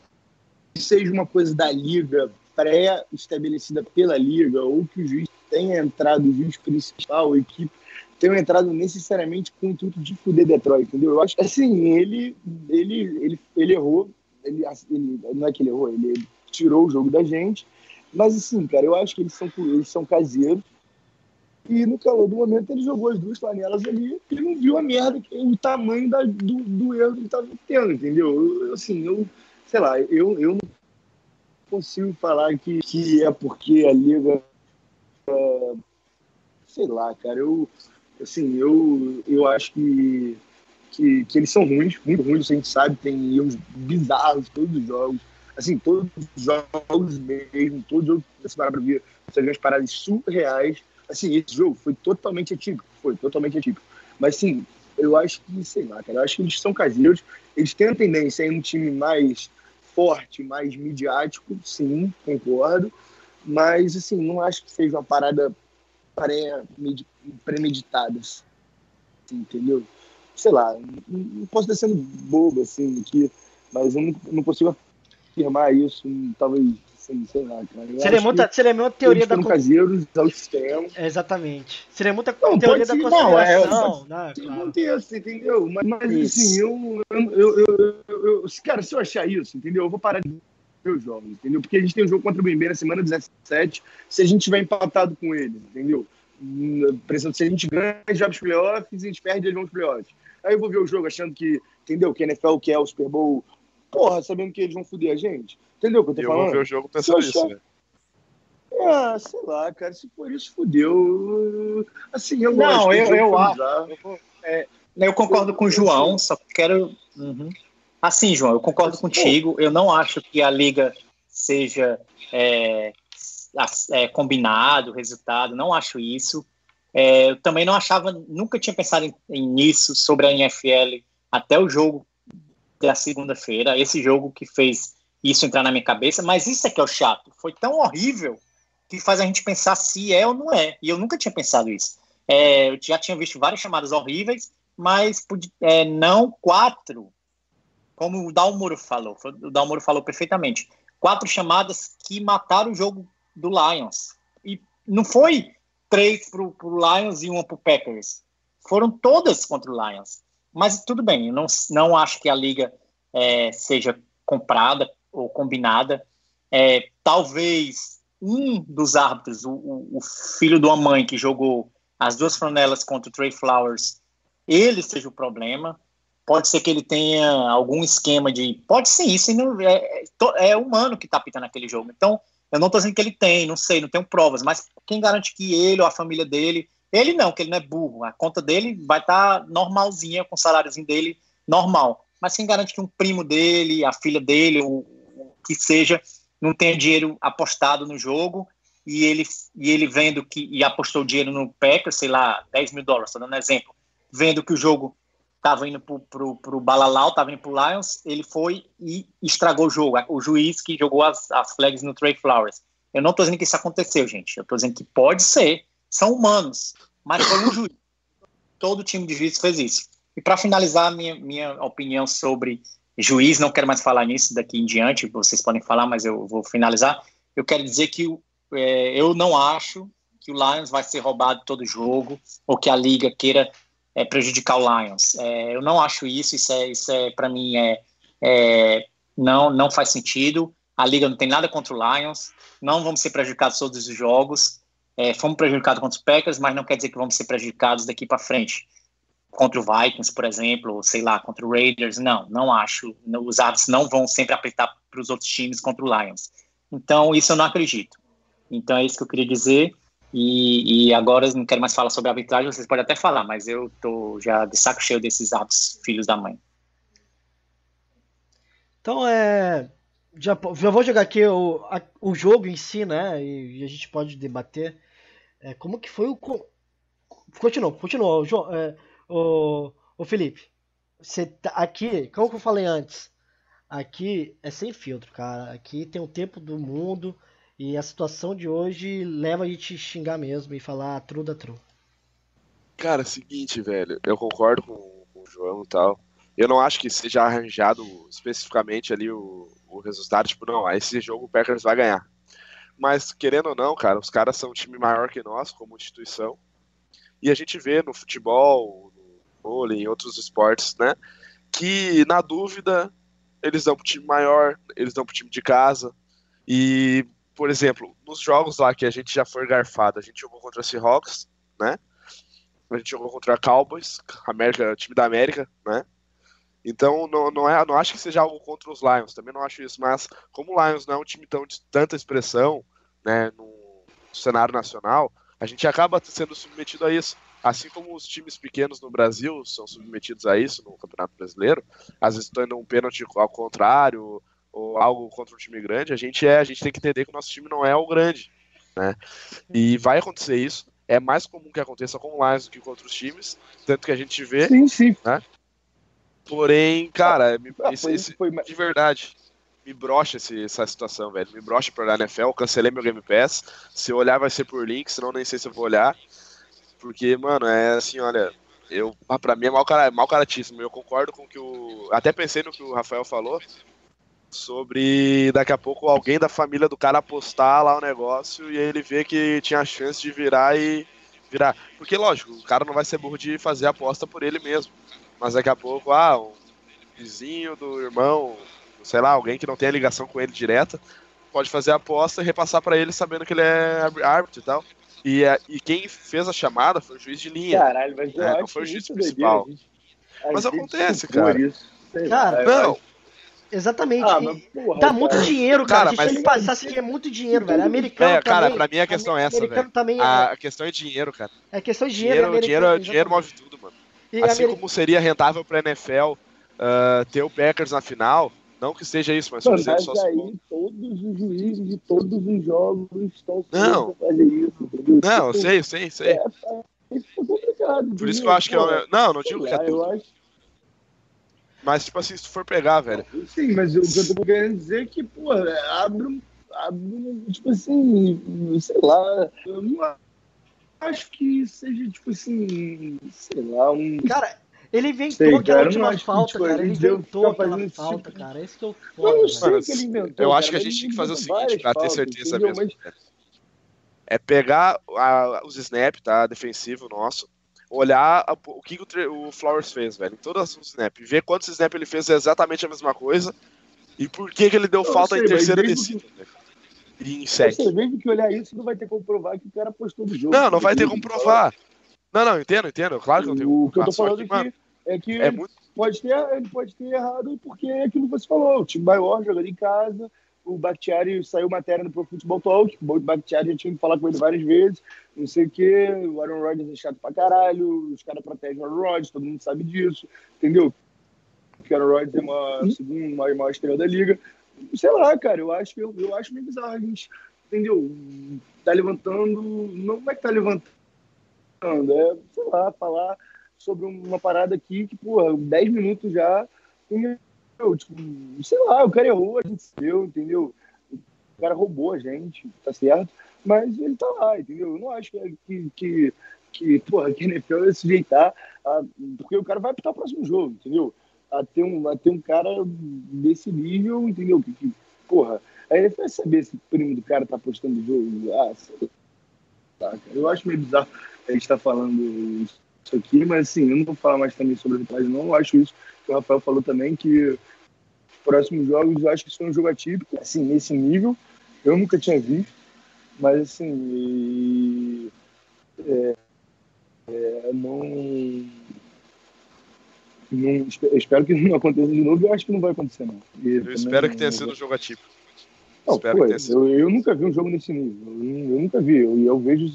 seja uma coisa da liga pré-estabelecida pela liga ou que o juiz tenha entrado, o juiz principal, a equipe, tenham entrado necessariamente com o intuito de fuder Detroit, entendeu? Eu acho que, assim, ele, ele, ele, ele errou, ele, ele, não é que ele errou, ele, ele tirou o jogo da gente, mas, assim, cara, eu acho que eles são, eles são caseiros, e no calor do momento ele jogou as duas panelas ali e não viu a merda, o tamanho da, do, do erro que ele estava tendo, entendeu? Eu, assim, eu, sei lá, eu, eu não consigo falar que, que é porque a liga. É, sei lá, cara, eu. Assim, eu, eu acho que, que, que eles são ruins, muito ruins, a gente sabe, tem erros bizarros todos os jogos. Assim, todos os jogos mesmo, todos os jogos, vai pra ver, você vê umas paradas surreais Assim, esse jogo foi totalmente atípico, foi totalmente atípico. Mas, sim, eu acho que, sei lá, cara, eu acho que eles são caseiros, eles têm a tendência em um time mais forte, mais midiático, sim, concordo, mas, assim, não acho que seja uma parada premeditada, assim, entendeu? Sei lá, não posso estar sendo bobo, assim, aqui, mas eu não, não consigo afirmar isso, talvez Sim, sei lá, cara. seria, muita, seria muita teoria da caseiros ao. Exatamente. Seria muita não, teoria da conspiração. Não, é, não, né. Isso, entendeu? Mas, mas assim, eu, eu, eu, eu, Cara, se eu achar isso, entendeu? Eu vou parar de ver os jogos, entendeu? Porque a gente tem um jogo contra o Bembe na semana 17. Se a gente tiver empatado com eles, entendeu? Pensando se a gente ganha, a gente vai pros playoffs, a gente perde, eles vão pros playoffs. Aí eu vou ver o jogo achando que, entendeu? Que a NFL quer o Super Bowl, porra, sabendo que eles vão foder a gente. Entendeu o que eu tô eu falando? Eu vou ver o jogo pensando nisso, né? Ah, sei lá, cara, se for isso, fudeu. Assim, eu Não, eu, eu acho. Eu, é, eu concordo com o João, só quero. Uhum. Assim, João, eu concordo contigo. Eu não acho que a liga seja é, é, combinado, resultado, não acho isso. É, eu também não achava, nunca tinha pensado em, em, nisso sobre a NFL até o jogo da segunda-feira. Esse jogo que fez isso entrar na minha cabeça, mas isso é que é o chato. Foi tão horrível que faz a gente pensar se é ou não é. E eu nunca tinha pensado isso. É, eu já tinha visto várias chamadas horríveis, mas é, não quatro, como o Dalmoro falou. O Dalmoro falou perfeitamente. Quatro chamadas que mataram o jogo do Lions. E não foi três para o Lions e uma para o Packers. Foram todas contra o Lions. Mas tudo bem, eu não, não acho que a liga é, seja comprada ou combinada. É, talvez um dos árbitros, o, o, filho de uma mãe que jogou as duas franelas contra o Trey Flowers, ele seja o problema. Pode ser que ele tenha algum esquema de. Pode ser isso, não, é, é, é humano que está pitando aquele jogo. Então, eu não estou dizendo que ele tem, não sei, não tenho provas, mas quem garante que ele ou a família dele. Ele não, que ele não é burro. A conta dele vai estar tá normalzinha, com o saláriozinho dele normal. Mas quem garante que um primo dele, a filha dele, o, que seja, não tenha dinheiro apostado no jogo e ele, e ele vendo que, e apostou dinheiro no Packers, sei lá, 10 mil dólares, estou dando um exemplo, vendo que o jogo estava indo para pro, pro Balalau, estava indo para o Lions, ele foi e estragou o jogo. O juiz que jogou as, as flags no Trey Flowers. Eu não estou dizendo que isso aconteceu, gente. Eu estou dizendo que pode ser. São humanos. Mas foi um juiz. Todo time de juiz fez isso. E para finalizar, minha, minha opinião sobre juiz, não quero mais falar nisso daqui em diante, vocês podem falar, mas eu vou finalizar. Eu quero dizer que é, eu não acho que o Lions vai ser roubado todo jogo, ou que a liga queira é, prejudicar o Lions. É, eu não acho isso, isso é, isso é para mim, é, é, não, não faz sentido. A liga não tem nada contra o Lions, não vamos ser prejudicados todos os jogos. É, fomos prejudicados contra os Packers, mas não quer dizer que vamos ser prejudicados daqui para frente contra o Vikings, por exemplo, ou sei lá, contra o Raiders. Não, não acho. Os árbitros não vão sempre apertar para os outros times contra o Lions. Então, isso eu não acredito. Então, é isso que eu queria dizer. E, e agora não quero mais falar sobre arbitragem, vocês podem até falar, mas eu tô já de saco cheio desses árbitros, filhos da mãe. Então, é. Já, já vou jogar aqui o, a, o jogo em si, né? E, e a gente pode debater. É, como que foi o. Continua, continua. João, é, Ô, Felipe, você tá aqui, como eu falei antes, aqui é sem filtro, cara. Aqui tem o tempo do mundo e a situação de hoje leva a gente xingar mesmo e falar true da. Cara, é seguinte, velho, eu concordo com, com, o João e tal. Eu não acho que seja arranjado especificamente ali o, o resultado, tipo, não, esse jogo o Packers vai ganhar. mas querendo ou não, cara, os caras são um time maior que nós, como instituição. E a gente vê no futebol, vôlei, em outros esportes, né? Que na dúvida eles dão pro time maior, eles dão pro time de casa. E, por exemplo, nos jogos lá que a gente já foi garfado, a gente jogou contra a Seahawks, né? A gente jogou contra a Cowboys, América, time da América, né? Então, não, não, é, não acho que seja algo contra os Lions, também não acho isso, mas como o Lions não é um time tão de tanta expressão, né, no cenário nacional, a gente acaba sendo submetido a isso. Assim como os times pequenos no Brasil são submetidos a isso no Campeonato Brasileiro, às vezes tendo um pênalti ao contrário, ou algo contra um time grande, a gente é, a gente tem que entender que o nosso time não é o grande, né? E vai acontecer isso. É mais comum que aconteça com o Lions do que com outros times, tanto que a gente vê, Sim, sim. né? Porém, cara, me- Ah, esse- foi- esse- foi- de verdade, me brocha esse- essa situação, velho. Me brocha pra olhar NFL, eu cancelei meu Game Pass. Se eu olhar vai ser por link, senão nem sei se eu vou olhar. Porque, mano, é assim, olha, eu, ah, pra mim é mau, cara, mau caratíssimo. Eu concordo com que o. Até pensei no que o Rafael falou sobre daqui a pouco alguém da família do cara apostar lá o negócio e ele ver que tinha chance de virar e virar. Porque, lógico, o cara não vai ser burro de fazer a aposta por ele mesmo. Mas daqui a pouco, ah, um vizinho do irmão, sei lá, alguém que não tenha ligação com ele direta, pode fazer a aposta e repassar pra ele sabendo que ele é árbitro e tal. E, é- e quem fez a chamada foi o juiz de linha. Caralho, mas eu É, não foi o juiz principal. doideira, gente- Mas acontece, cara. Isso, Cara, eu Não, Exatamente. Ah, mas porra, Dá cara. muito dinheiro, cara. Cara, Se mas- você passasse que é muito dinheiro, velho. Americano É, cara, também. pra mim a questão é essa, velho. também A, é, a questão é dinheiro, cara. é questão de dinheiro. Dinheiro, dinheiro, dinheiro move tudo, mano. E Assim ameri- como seria rentável pra NFL ah, ter o Packers na final, não que seja isso, mas por Mano, exemplo, mas só se aí todos os juízes de todos os jogos estão Não. fazer isso, entendeu? Não, Tipo, sei, sei, sei. É, isso é complicado. Por isso que eu acho que é. Pô, um- Não, não digo que é tudo. eu acho Mas, tipo assim, se tu for pegar, velho. Sim, mas o que eu tô querendo dizer é que, pô, abre um. Abre um. Tipo assim, sei lá. Eu não acho que seja, tipo assim. Sei lá, um. Cara, ele inventou Sei, aquela cara, última acho que, falta, tipo, cara. Ele inventou ficar aquela esse falta, tipo- cara. Esse que eu Eu foda, não sei que ele inventou. Eu acho que a gente tinha ele que fazer o seguinte, pra ter várias certeza faltas, mesmo. Mas, É pegar a- os snap, tá? Defensivo nosso. Olhar a- o que o, o Flowers fez, velho. Em todos os snap. Ver quantos snap ele fez é exatamente a mesma coisa. E por que, que ele deu Eu falta sei, em terceira descida, velho. E em você, sec. mesmo que olhar isso, não vai ter como provar que o cara postou do jogo. Não, não vai ter como provar. Não, não, entendo, entendo. Claro que não tem como O que eu tô falando que, mano, aqui é que é muito. pode ter, ele pode ter errado porque é aquilo que você falou. O time maior jogando em casa, o Bakhtiari saiu matéria no Pro Football Talk, o Bakhtiari já tinha que falar com ele várias vezes, não sei o quê, o Aaron Rodgers é chato pra caralho, os caras protegem o Aaron Rodgers, todo mundo sabe disso, entendeu? Porque o Aaron Rodgers é uma segunda maior, maior estrela da liga. Sei lá, cara, eu acho, eu, eu acho meio bizarro a gente, entendeu? Tá levantando, não é que tá levantando, é, sei lá, falar sobre uma parada aqui que, porra, 10 minutos já, entendeu? Tipo, sei lá, o cara errou, a gente se deu, entendeu? O cara roubou a gente, tá certo? Mas ele tá lá, entendeu? Eu não acho que, que, que, que porra, que a NFL ia sujeitar, a, porque o cara vai apitar o próximo jogo, entendeu? A ter um, a ter um cara desse nível, entendeu? Que, que, porra, a NFL vai saber se o primo do cara tá postando o jogo. Ah, lá, cara. Eu acho meio bizarro a gente tá falando isso aqui, mas assim, eu não vou falar mais também sobre a arbitragem, não. Eu acho isso que o Rafael falou também, que os próximos jogos eu acho que isso foi um jogo atípico, assim, nesse nível. Eu nunca tinha visto, mas assim, e, é, é, não, não. Espero que não aconteça de novo, eu acho que não vai acontecer, não. E Eu espero que tenha não- sido um jogo atípico. não, pô, eu, eu nunca vi um jogo nesse nível. Eu, eu nunca vi. Eu, eu vejo.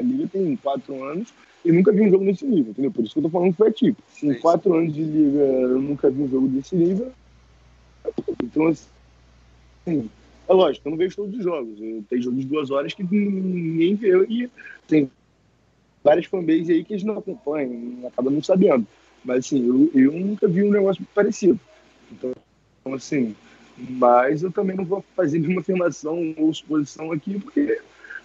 A Liga tem quatro anos e nunca vi um jogo nesse nível, entendeu? Por isso que eu tô falando que foi atípico. Se em quatro anos de Liga eu nunca vi um jogo desse nível. Então, assim. É lógico, eu não vejo todos os jogos. Eu, tem jogos de duas horas que ninguém vê e tem várias fanbases aí que eles não acompanham, acabam não sabendo. Mas, assim, eu, eu nunca vi um negócio parecido. Então, assim, mas eu também não vou fazer nenhuma afirmação ou suposição aqui, porque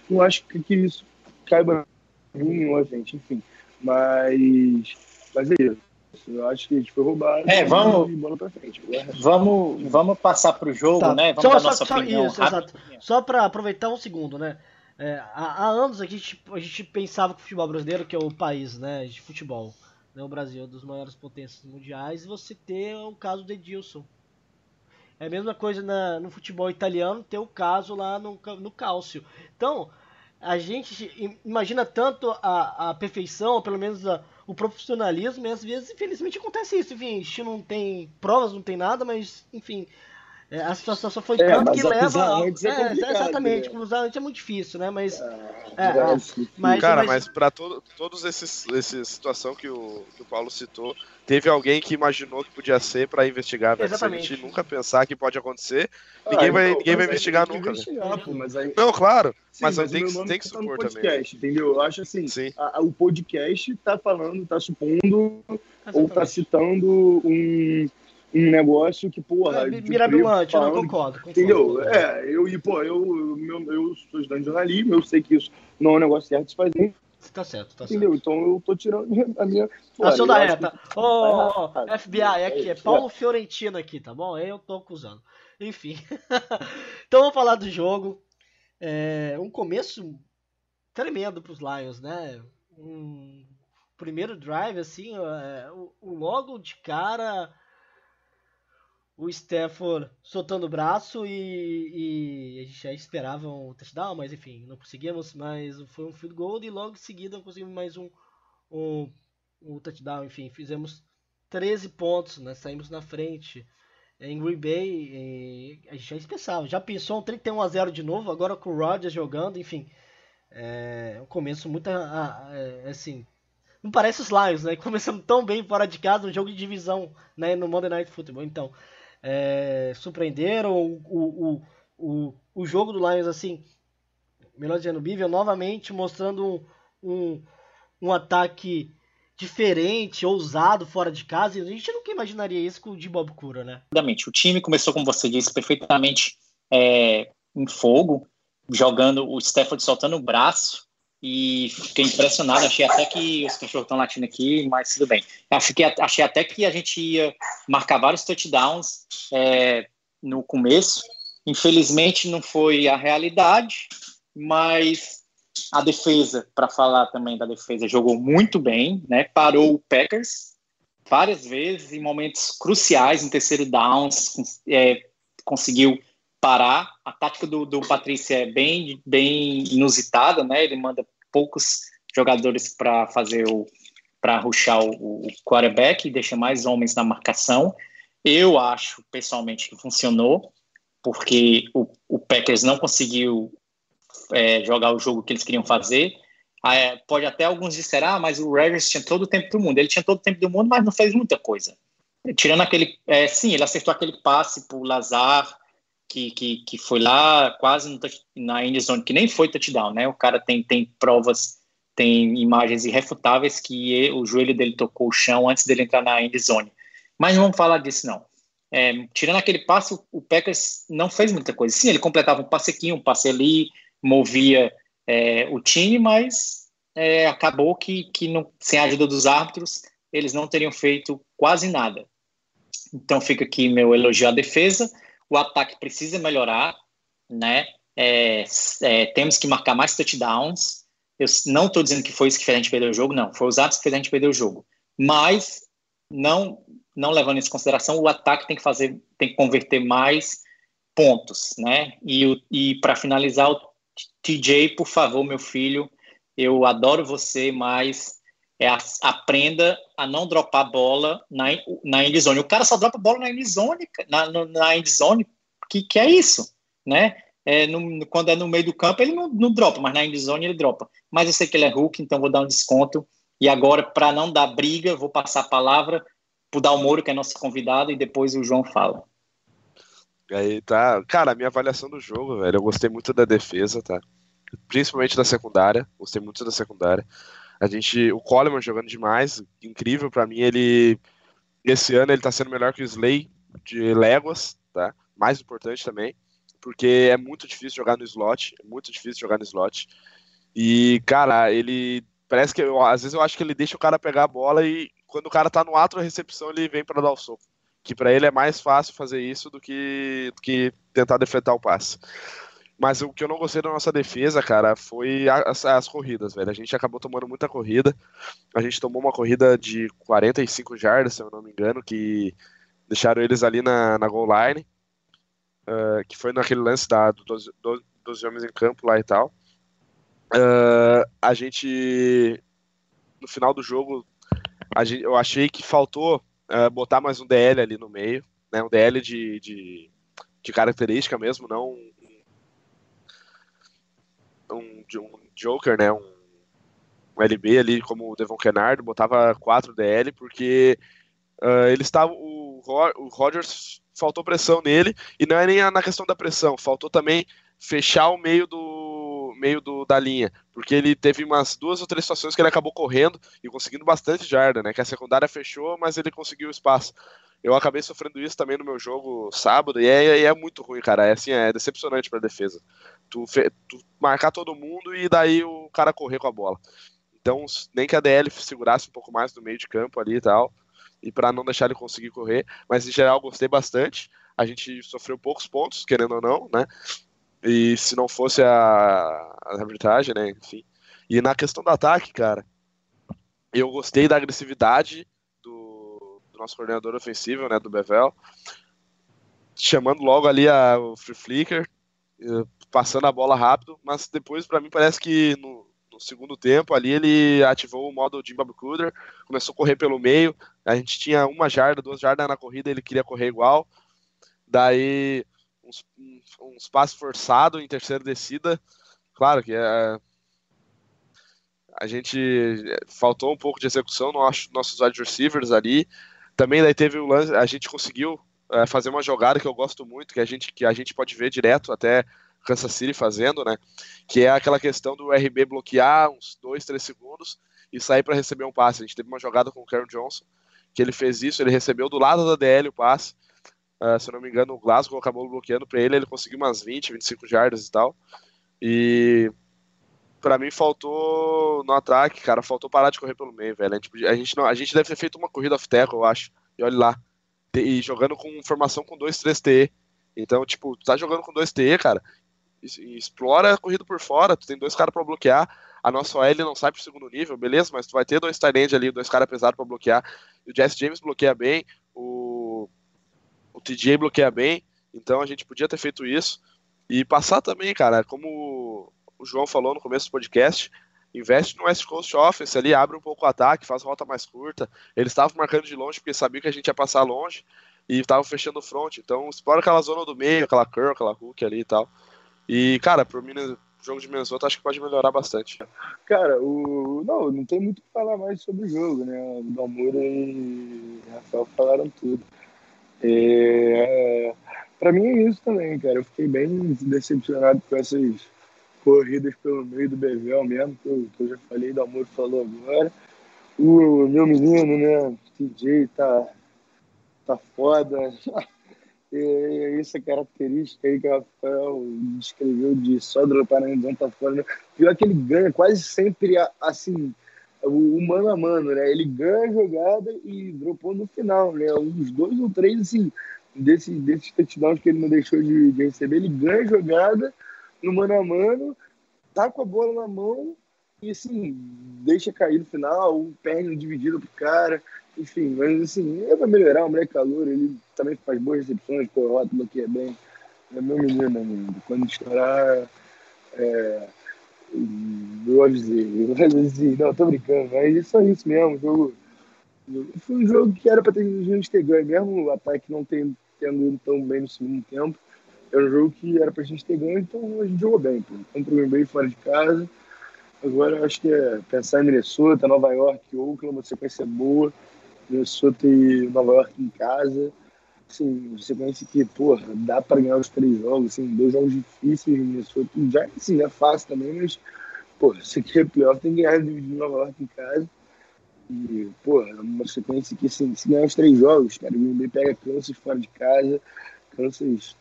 não acho que, que isso caiba a mim ou a gente, enfim. Mas, mas é isso. Eu acho que a gente foi roubado. É, vamos- e bola pra frente. Vamos, vamos passar pro jogo, Tá. né? Vamos Só- dar só- nossa só- opinião isso, exato. Só para aproveitar um segundo, né? É, há, há anos a gente, a gente pensava que o futebol brasileiro, que é o país né, de futebol, né, o Brasil é uma das maiores potências mundiais, e você ter o caso do Edilson. É a mesma coisa na- no futebol italiano ter o caso lá no, no Cálcio. Então, a gente im- imagina tanto a, a perfeição, pelo menos a- o profissionalismo, e às vezes, infelizmente, acontece isso. Enfim, a gente não tem provas, não tem nada, mas, enfim, a situação só foi É, tanto mas que leva. antes é é, exatamente, né? acusar antes é muito difícil, né? Mas. É, É, é, mas- Cara, mas- mas pra todo, todos esses essa situação que o, que o Paulo citou, teve alguém que imaginou que podia ser pra investigar, velho. Se a Exatamente. gente nunca pensar que pode acontecer, ninguém vai- ninguém vai Ah, mas aí investigar nunca, investigar, pô, mas aí- não, claro, Sim, mas, o tem, que, tem que tá no supor também. podcast, entendeu? Eu acho assim, Sim. a- a- o podcast tá falando, tá supondo ou tá Exatamente. citando um, um negócio que, porra, É, mirabolante, eu não concordo. concordo. Entendeu? É, eu, e, pô, eu, meu, eu sou estudante de jornalismo, eu sei que isso não é um negócio certo de se fazer, tá certo, tá certo. entendeu? Então eu tô tirando a minha. Ação da reta. Ô, tá ô, errado. FBI, aqui, é isso, Paulo Fiorentino aqui, tá bom? Eu tô acusando. Enfim. então vamos falar do jogo. É, um começo tremendo pros Lions, né? Um primeiro drive, assim, é, o, o logo de cara. O Stafford soltando o braço e, e a gente já esperava um touchdown, mas enfim, não conseguimos. Mas foi um field goal e logo em seguida conseguimos mais um, um, um touchdown. Enfim, fizemos 13 pontos, né? saímos na frente. Em Green Bay, a gente já pensava, já pensou um 31 a 0 de novo, agora com o Rodgers jogando, enfim. É um começo muito é, assim. Não parece os Lions, né? Começamos tão bem fora de casa, um jogo de divisão né? no Monday Night Football. Então, é, surpreenderam o, o, o, o, jogo do Lions, assim, melhor dizendo, Bível novamente mostrando um, um, um ataque diferente, ousado, fora de casa. E a gente nunca imaginaria isso com o de Bob Cura, né? Rapidamente, O time começou, como você disse, perfeitamente é, em fogo, jogando o Stafford soltando o braço. E fiquei impressionado, achei até que os cachorros estão latindo aqui, mas tudo bem. Que, achei até que a gente ia marcar vários touchdowns é, no começo. Infelizmente não foi a realidade, mas a defesa, para falar também da defesa, jogou muito bem, né? Parou o Packers várias vezes em momentos cruciais, em terceiro downs, é, conseguiu parar. A tática do, do Patrícia é bem, bem inusitada, né? Ele manda poucos jogadores para fazer o para ruxar o, o quarterback e deixa mais homens na marcação. Eu acho pessoalmente que funcionou, porque o, o Packers não conseguiu é, jogar o jogo que eles queriam fazer. É, pode até alguns disser, ah, mas o Rodgers tinha todo o tempo do mundo. Ele tinha todo o tempo do mundo, mas não fez muita coisa. Tirando aquele. É, sim, ele acertou aquele passe pro Lazar, que, que, que foi lá quase no, na endzone, que nem foi touchdown, né? O cara tem, tem provas, tem imagens irrefutáveis que o joelho dele tocou o chão antes dele entrar na endzone. Mas não vamos falar disso, não. É, tirando aquele passe, o, o Packers não fez muita coisa. Sim, ele completava um passe aqui, um passe ali, movia é, o time, mas é, acabou que, que não, sem a ajuda dos árbitros, eles não teriam feito quase nada. Então fica aqui meu elogio à defesa. O ataque precisa melhorar, né? É, é, temos que marcar mais touchdowns. Eu não estou dizendo que foi isso que fez a gente perder o jogo, não. Foi os árbitros que fez a gente perder o jogo. Mas não, não levando isso em consideração, o ataque tem que fazer, tem que converter mais pontos, né? E, e para finalizar, o TJ, por favor, meu filho, eu adoro você, mas é, aprenda a não dropar a bola na, na endzone. O cara só dropa a bola na endzone, na, na endzone, que, que é isso, né? É, no, quando é no meio do campo, ele não, não dropa, mas na endzone ele dropa. Mas eu sei que ele é Hulk, então vou dar um desconto. E agora, para não dar briga, vou passar a palavra para o Dalmoro, que é nosso convidado, e depois o João fala. Aí tá. Cara, a minha avaliação do jogo, velho, eu gostei muito da defesa, tá? Principalmente da secundária. Gostei muito da secundária. A gente. O Coleman jogando demais. Incrível para mim. Ele. Esse ano ele tá sendo melhor que o Slay de Léguas, tá? Mais importante também. Porque é muito difícil jogar no slot. É muito difícil jogar no slot. E, cara, ele. Parece que. Eu, às vezes eu acho que ele deixa o cara pegar a bola e quando o cara tá no ato da recepção, ele vem para dar o soco. Que para ele é mais fácil fazer isso do que, do que tentar defletar o passe. Mas o que eu não gostei da nossa defesa, cara, foi as, as, corridas, velho. A gente acabou tomando muita corrida. A gente tomou uma corrida de 45 jardas, se eu não me engano, que deixaram eles ali na, na goal line. Uh, que foi naquele lance da, do, do, dos homens em campo lá e tal. Uh, a gente, no final do jogo, gente, eu achei que faltou uh, botar mais um DL ali no meio, né? Um DL de, de, de característica mesmo, não um, um, Joker, né? Um, um, LB ali como o Devon Kennard, botava 4 DL, porque uh, ele estava. O, o Rodgers faltou pressão nele, e não é nem na questão da pressão, faltou também fechar o meio do meio do, da linha, porque ele teve umas duas ou três situações que ele acabou correndo e conseguindo bastante jarda, né? Que a secundária fechou, mas ele conseguiu espaço. Eu acabei sofrendo isso também no meu jogo sábado e é, é muito ruim, cara. É assim, é decepcionante para defesa. Tu, tu, marcar todo mundo e daí o cara correr com a bola. Então, nem que a DL segurasse um pouco mais no meio de campo ali e tal, e para não deixar ele conseguir correr, mas em geral gostei bastante. A gente sofreu poucos pontos, querendo ou não, né? E se não fosse a, a arbitragem, né? Enfim. E na questão do ataque, cara, eu gostei da agressividade do, nosso coordenador ofensivo, né? Do Bevel. Chamando logo ali a, o free flicker, eh, passando a bola rápido, mas depois, para mim, parece que no, no, segundo tempo ali ele ativou o modo Jimbo Cooder, começou a correr pelo meio. A gente tinha uma jarda, duas jardas na corrida, ele queria correr igual. Daí uns, uns passos forçados em terceira descida. Claro que é, a gente faltou um pouco de execução no nosso, nossos wide receivers ali. Também daí teve lance, a gente conseguiu é, fazer uma jogada que eu gosto muito, que a gente que a gente pode ver direto até Kansas City fazendo, né? Que é aquela questão do RB bloquear uns 2, 3 segundos e sair para receber um passe. A gente teve uma jogada com o Karen Johnson, que ele fez isso, ele recebeu do lado da DL o passe Uh, se eu não me engano, o Glasgow acabou bloqueando para ele, ele conseguiu umas 20, 25 jardas e tal. E para mim faltou no ataque, cara, faltou parar de correr pelo meio, velho. A gente, a gente, não, a gente deve ter feito uma corrida off tackle, eu acho. E olha lá. E jogando com formação com 2-3 TE. Então, tipo, tu tá jogando com 2 TE, cara. explora a corrida por fora, tu tem dois caras para bloquear. A nossa OL não sai pro segundo nível, beleza, mas tu vai ter dois tight ali, dois caras pesados para bloquear. O Jesse James bloqueia bem, o o TJ bloqueia bem, então a gente podia ter feito isso. E passar também, cara, como o João falou no começo do podcast, investe no West Coast Offense ali, abre um pouco o ataque, faz rota mais curta. Eles estavam marcando de longe porque sabiam que a gente ia passar longe e estavam fechando o front. Então explora aquela zona do meio, aquela curl, aquela hook ali e tal. E, cara, pro jogo de Minnesota acho que pode melhorar bastante. Cara, o. Não, não tem muito o que falar mais sobre o jogo, né? O Dalmura e o Rafael falaram tudo. É, para mim é isso também, cara. Eu fiquei bem decepcionado com essas corridas pelo meio do Bevel mesmo, que eu, que eu já falei, do amor falou agora. O meu menino, né, TJ, tá, tá foda. E essa característica aí que o Rafael descreveu de só dropar na endzone tá foda. Né? Pior que ele ganha quase sempre assim o, mano a mano, né? Ele ganha a jogada e dropou no final, né? Uns dois ou três, assim, desse, desses touchdowns que ele não deixou de, de, receber, ele ganha a jogada no mano a mano, tá com a bola na mão e, assim, deixa cair no final, um perna dividido pro cara, enfim, mas, assim, é pra melhorar, o moleque calor, ele também faz boas recepções, corrota, bloqueia bem. É meu menino, né, Quando estourar, é, eu avisei, eu avisei, não, tô brincando, mas é só isso mesmo. Jogo, foi um jogo que era para ter, a gente ter ganho, mesmo o ataque não tem, tendo ido tão bem no segundo tempo. Era um jogo que era pra gente ter ganho, então a gente jogou bem. Pô. Contra o bem fora de casa. Agora acho que é pensar em Minnesota, Nova York, Oakland, uma sequência boa. Minnesota e Nova York em casa. Assim, você conhece que, porra, dá para ganhar os três jogos, assim, dois jogos difíceis, Minnesota, já assim, é fácil também, mas, porra, se quer pior, tem que ganhar de Nova York em casa. E, porra, uma sequência que, assim, se ganhar os três jogos, cara, o Green pega Kansas fora de casa, Kansas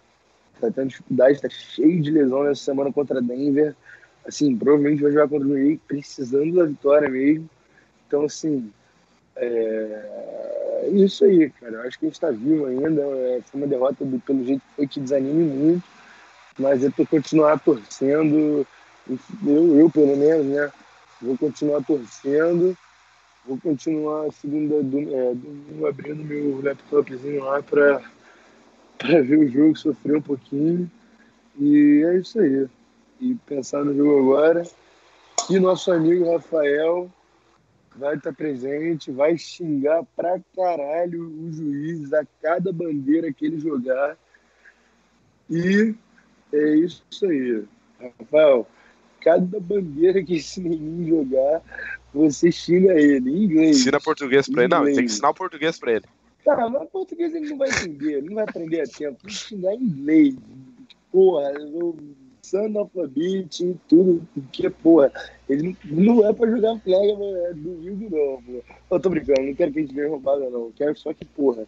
tá tendo dificuldade, tá cheio de lesão nessa semana contra Denver, assim, provavelmente vai jogar contra o Green precisando da vitória mesmo. Então, assim, É, isso aí, cara. Eu acho que a gente está vivo ainda. É, foi uma derrota do, pelo jeito que foi que desanime muito, mas é para continuar torcendo. Eu, eu, pelo menos, né? Vou continuar torcendo. Vou continuar segunda é, abrindo meu laptopzinho lá para ver o jogo, sofrer um pouquinho. E é isso aí. E pensar no jogo agora. E nosso amigo Rafael vai estar presente, vai xingar pra caralho o juiz a cada bandeira que ele jogar. E é isso aí. Rafael, cada bandeira que esse menino jogar, você xinga ele em inglês. Ensina português pra ele. Não, tem que ensinar o português pra ele. Tá, mas português ele não vai entender, ele não vai aprender a tempo. Tem que em inglês. Porra, eu analfabete, tudo, porque, porra, ele não é pra jogar flag é domingo, não, pô. Eu tô brincando, não quero que a gente ganhe roubada, não. Quero só que, porra,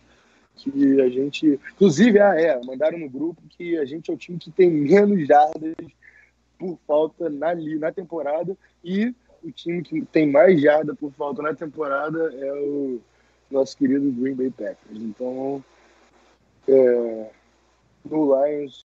que a gente. Inclusive, ah, é, mandaram no grupo que a gente é o time que tem menos jardas por falta na, na temporada e o time que tem mais jarda por falta na temporada é o nosso querido Green Bay Packers. Então, é, no Lions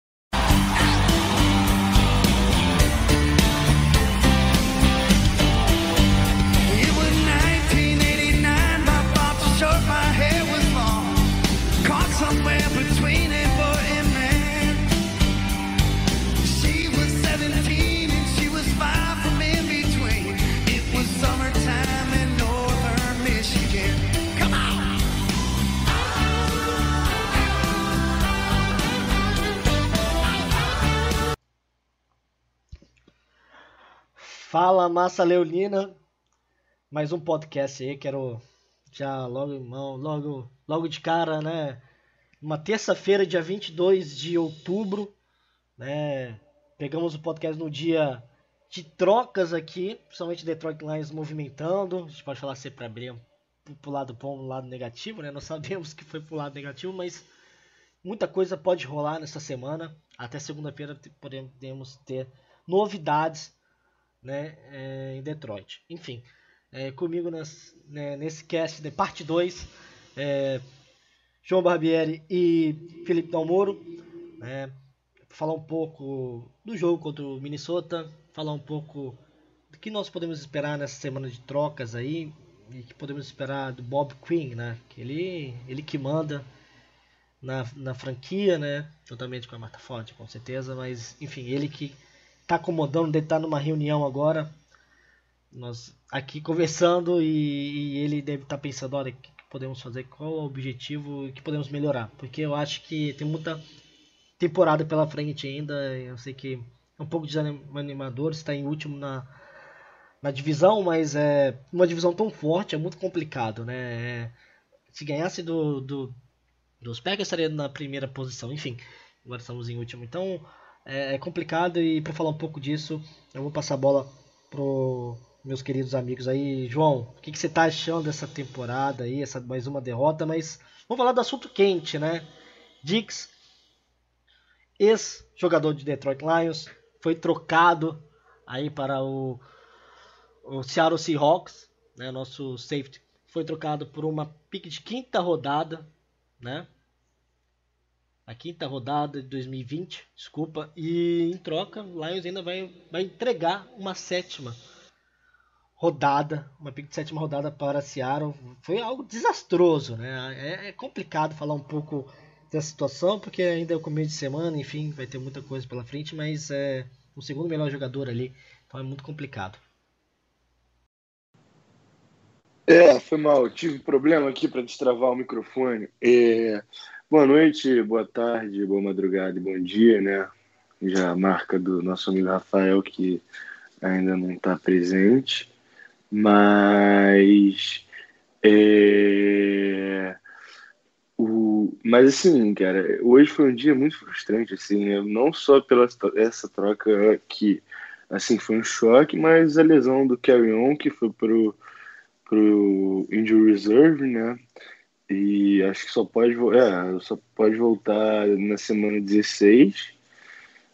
Fala massa leonina, mais um podcast aí, quero já logo, logo, logo de cara, né? Uma terça-feira, dia 22 de outubro, né? Pegamos o podcast no dia de trocas aqui, principalmente Detroit Lions movimentando. A gente pode falar sempre para abrir pro lado bom, pro lado negativo, né? Nós sabemos que foi pro lado negativo, mas muita coisa pode rolar nessa semana. Até segunda-feira podemos ter novidades né, é, em Detroit. Enfim, é, comigo nas, né, nesse cast de parte 2, é, João Barbieri e Felipe Dalmoro, né, falar um pouco do jogo contra o Minnesota, falar um pouco do que nós podemos esperar nessa semana de trocas aí, e que podemos esperar do Bob Quinn, né, que ele, ele que manda na, na franquia, né, juntamente com a Marta Ford, com certeza, mas enfim, ele que tá acomodando, deve estar tá numa reunião agora. Nós aqui conversando e, e ele deve estar tá pensando, olha, o que podemos fazer, qual o objetivo o que podemos melhorar. Porque eu acho que tem muita temporada pela frente ainda. Eu sei que é um pouco desanimador, está em último na, na divisão, mas é uma divisão tão forte, é muito complicado, né? É, se ganhasse do, do, dos Packers estaria na primeira posição, enfim, agora estamos em último. Então, é, é complicado e para falar um pouco disso, eu vou passar a bola pro meus queridos amigos aí. João, o que, que você tá achando dessa temporada aí, essa mais uma derrota, mas vamos falar do assunto quente, né? Dix, ex-jogador de Detroit Lions, foi trocado aí para o, o Seattle Seahawks, né? Nosso safety foi trocado por uma pick de quinta rodada, né? A quinta rodada de 2020, desculpa, e em troca, o Lions ainda vai, vai entregar uma sétima rodada, uma pick de sétima rodada para Seattle. Foi algo desastroso, né? É, é, complicado falar um pouco dessa situação, porque ainda é o começo de semana, enfim, vai ter muita coisa pela frente, mas é o segundo melhor jogador ali, então é muito complicado. É, foi mal, tive problema aqui para destravar o microfone. É, Boa noite, boa tarde, boa madrugada e bom dia, né? Já a marca do nosso amigo Rafael, que ainda não está presente, mas. É, o, mas assim, cara, hoje foi um dia muito frustrante, assim, né? não só pela essa troca que assim foi um choque, mas a lesão do Carry On que foi pro pro injury reserve, né? E acho que só pode, é, só pode voltar na semana 16.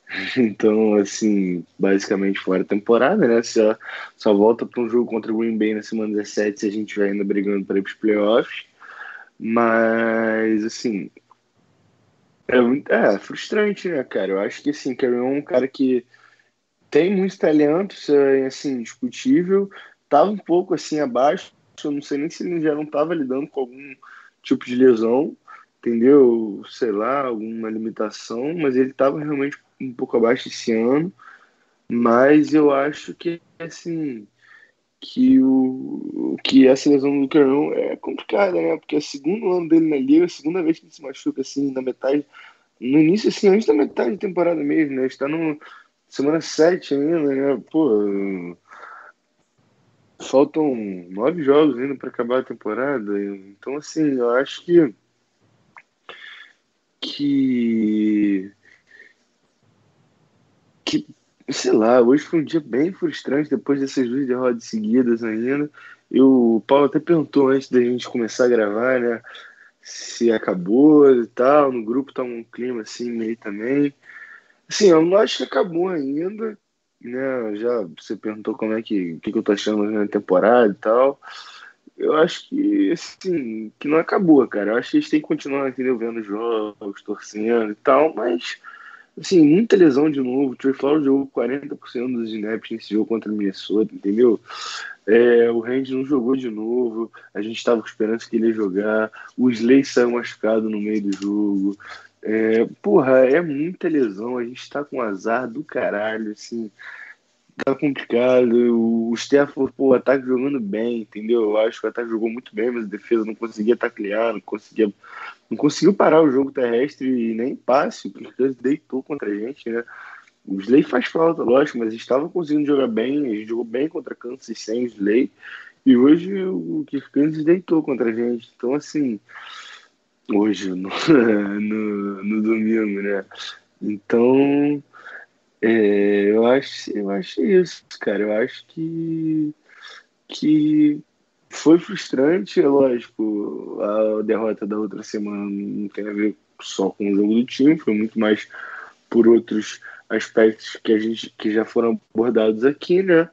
Então, assim, basicamente fora temporada, né? Só, só volta para um jogo contra o Green Bay na semana 17 se a gente vai ainda brigando para ir para os playoffs. Mas, assim, é, é frustrante, né, cara? Eu acho que, assim, Carry é um cara que tem muito talento, isso é, assim, discutível. Tava um pouco, assim, abaixo. Eu não sei nem se ele já não estava lidando com algum tipo de lesão, entendeu? Sei lá, alguma limitação, mas ele estava realmente um pouco abaixo esse ano, mas eu acho que assim que o que essa lesão do Carão é complicada, né? Porque é o segundo ano dele na liga, a segunda vez que ele se machuca assim na metade, no início assim, antes da metade da temporada mesmo, né? Está no semana 7 ainda, né? Pô, faltam nove jogos ainda para acabar a temporada, então assim, eu acho que que que, sei lá, hoje foi um dia bem frustrante depois dessas duas derrotas seguidas ainda. Eu, o Paulo até perguntou antes da gente começar a gravar, né? Se acabou e tal. No grupo tá um clima assim meio também. Assim, eu não acho que acabou ainda, né? Já você perguntou como é que, que, que eu tô achando na temporada e tal. Eu acho que, assim, que não acabou, cara. Eu acho que gente tem que continuar, entendeu? Vendo jogos, torcendo e tal, mas Assim, muita lesão de novo. O Trey Flowers jogou 40% dos snaps nesse jogo contra o Minnesota, entendeu? É, o Randy não jogou de novo. A gente estava com esperança que ele ia jogar. O Slay saiu machucado no meio do jogo. É, porra, é muita lesão. A gente está com azar do caralho, assim. Tá complicado. O Stafford, pô, o ataque jogando bem, entendeu? Eu acho que o ataque jogou muito bem, mas a defesa não conseguia taclear, não conseguia não conseguiu parar o jogo terrestre e nem passe, porque deitou contra a gente, né? O Slay faz falta, lógico, mas estava conseguindo jogar bem, a gente jogou bem contra Kansas sem o Slay, e hoje o Kirk deitou contra a gente. Então, assim, hoje, no, no, no domingo, né? Então, é, eu, acho, eu acho isso, cara. Eu acho que, que foi frustrante, é lógico. A derrota da outra semana não tem a ver só com o jogo do time, foi muito mais por outros aspectos que a gente que já foram abordados aqui, né?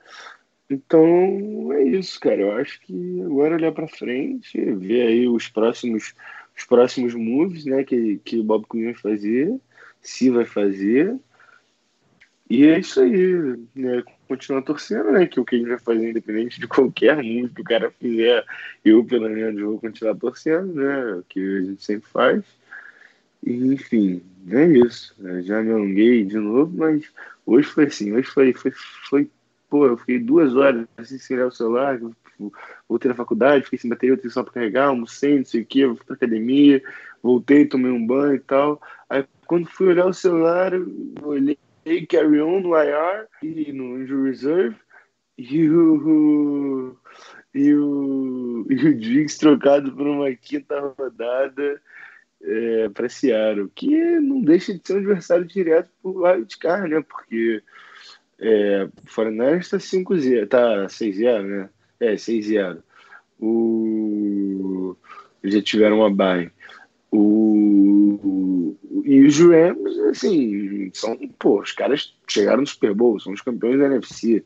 Então é isso, cara. Eu acho que agora olhar para frente, ver aí os próximos os próximos moves, né, que que o Bob Quinn vai fazer, se vai fazer. E é isso aí, né? continuar torcendo, né? Que o que a gente vai fazer, independente de qualquer move que o cara fizer, eu, pelo menos, vou continuar torcendo, né? O que a gente sempre faz. E, enfim, é isso. Eu já me alonguei de novo, mas hoje foi assim. Hoje foi, foi, foi pô, eu fiquei duas horas assim, sem olhar o celular, voltei na faculdade, fiquei sem bateria, eu tenho só para carregar, almocei, não sei o que, fui pra academia, voltei, tomei um banho e tal. Aí, quando fui olhar o celular, olhei carry on no IR e no injury reserve e o e o, e o Diggs trocado por uma quinta rodada é, para Seattle, que não deixa de ser um adversário direto por Wild Card, né? Porque é, o Foreigners está 5-0, tá 6-0, né? É, 6-0. O... Já tiveram uma bye. O, e os Rams, assim, são, pô, os caras chegaram no Super Bowl, são os campeões da NFC.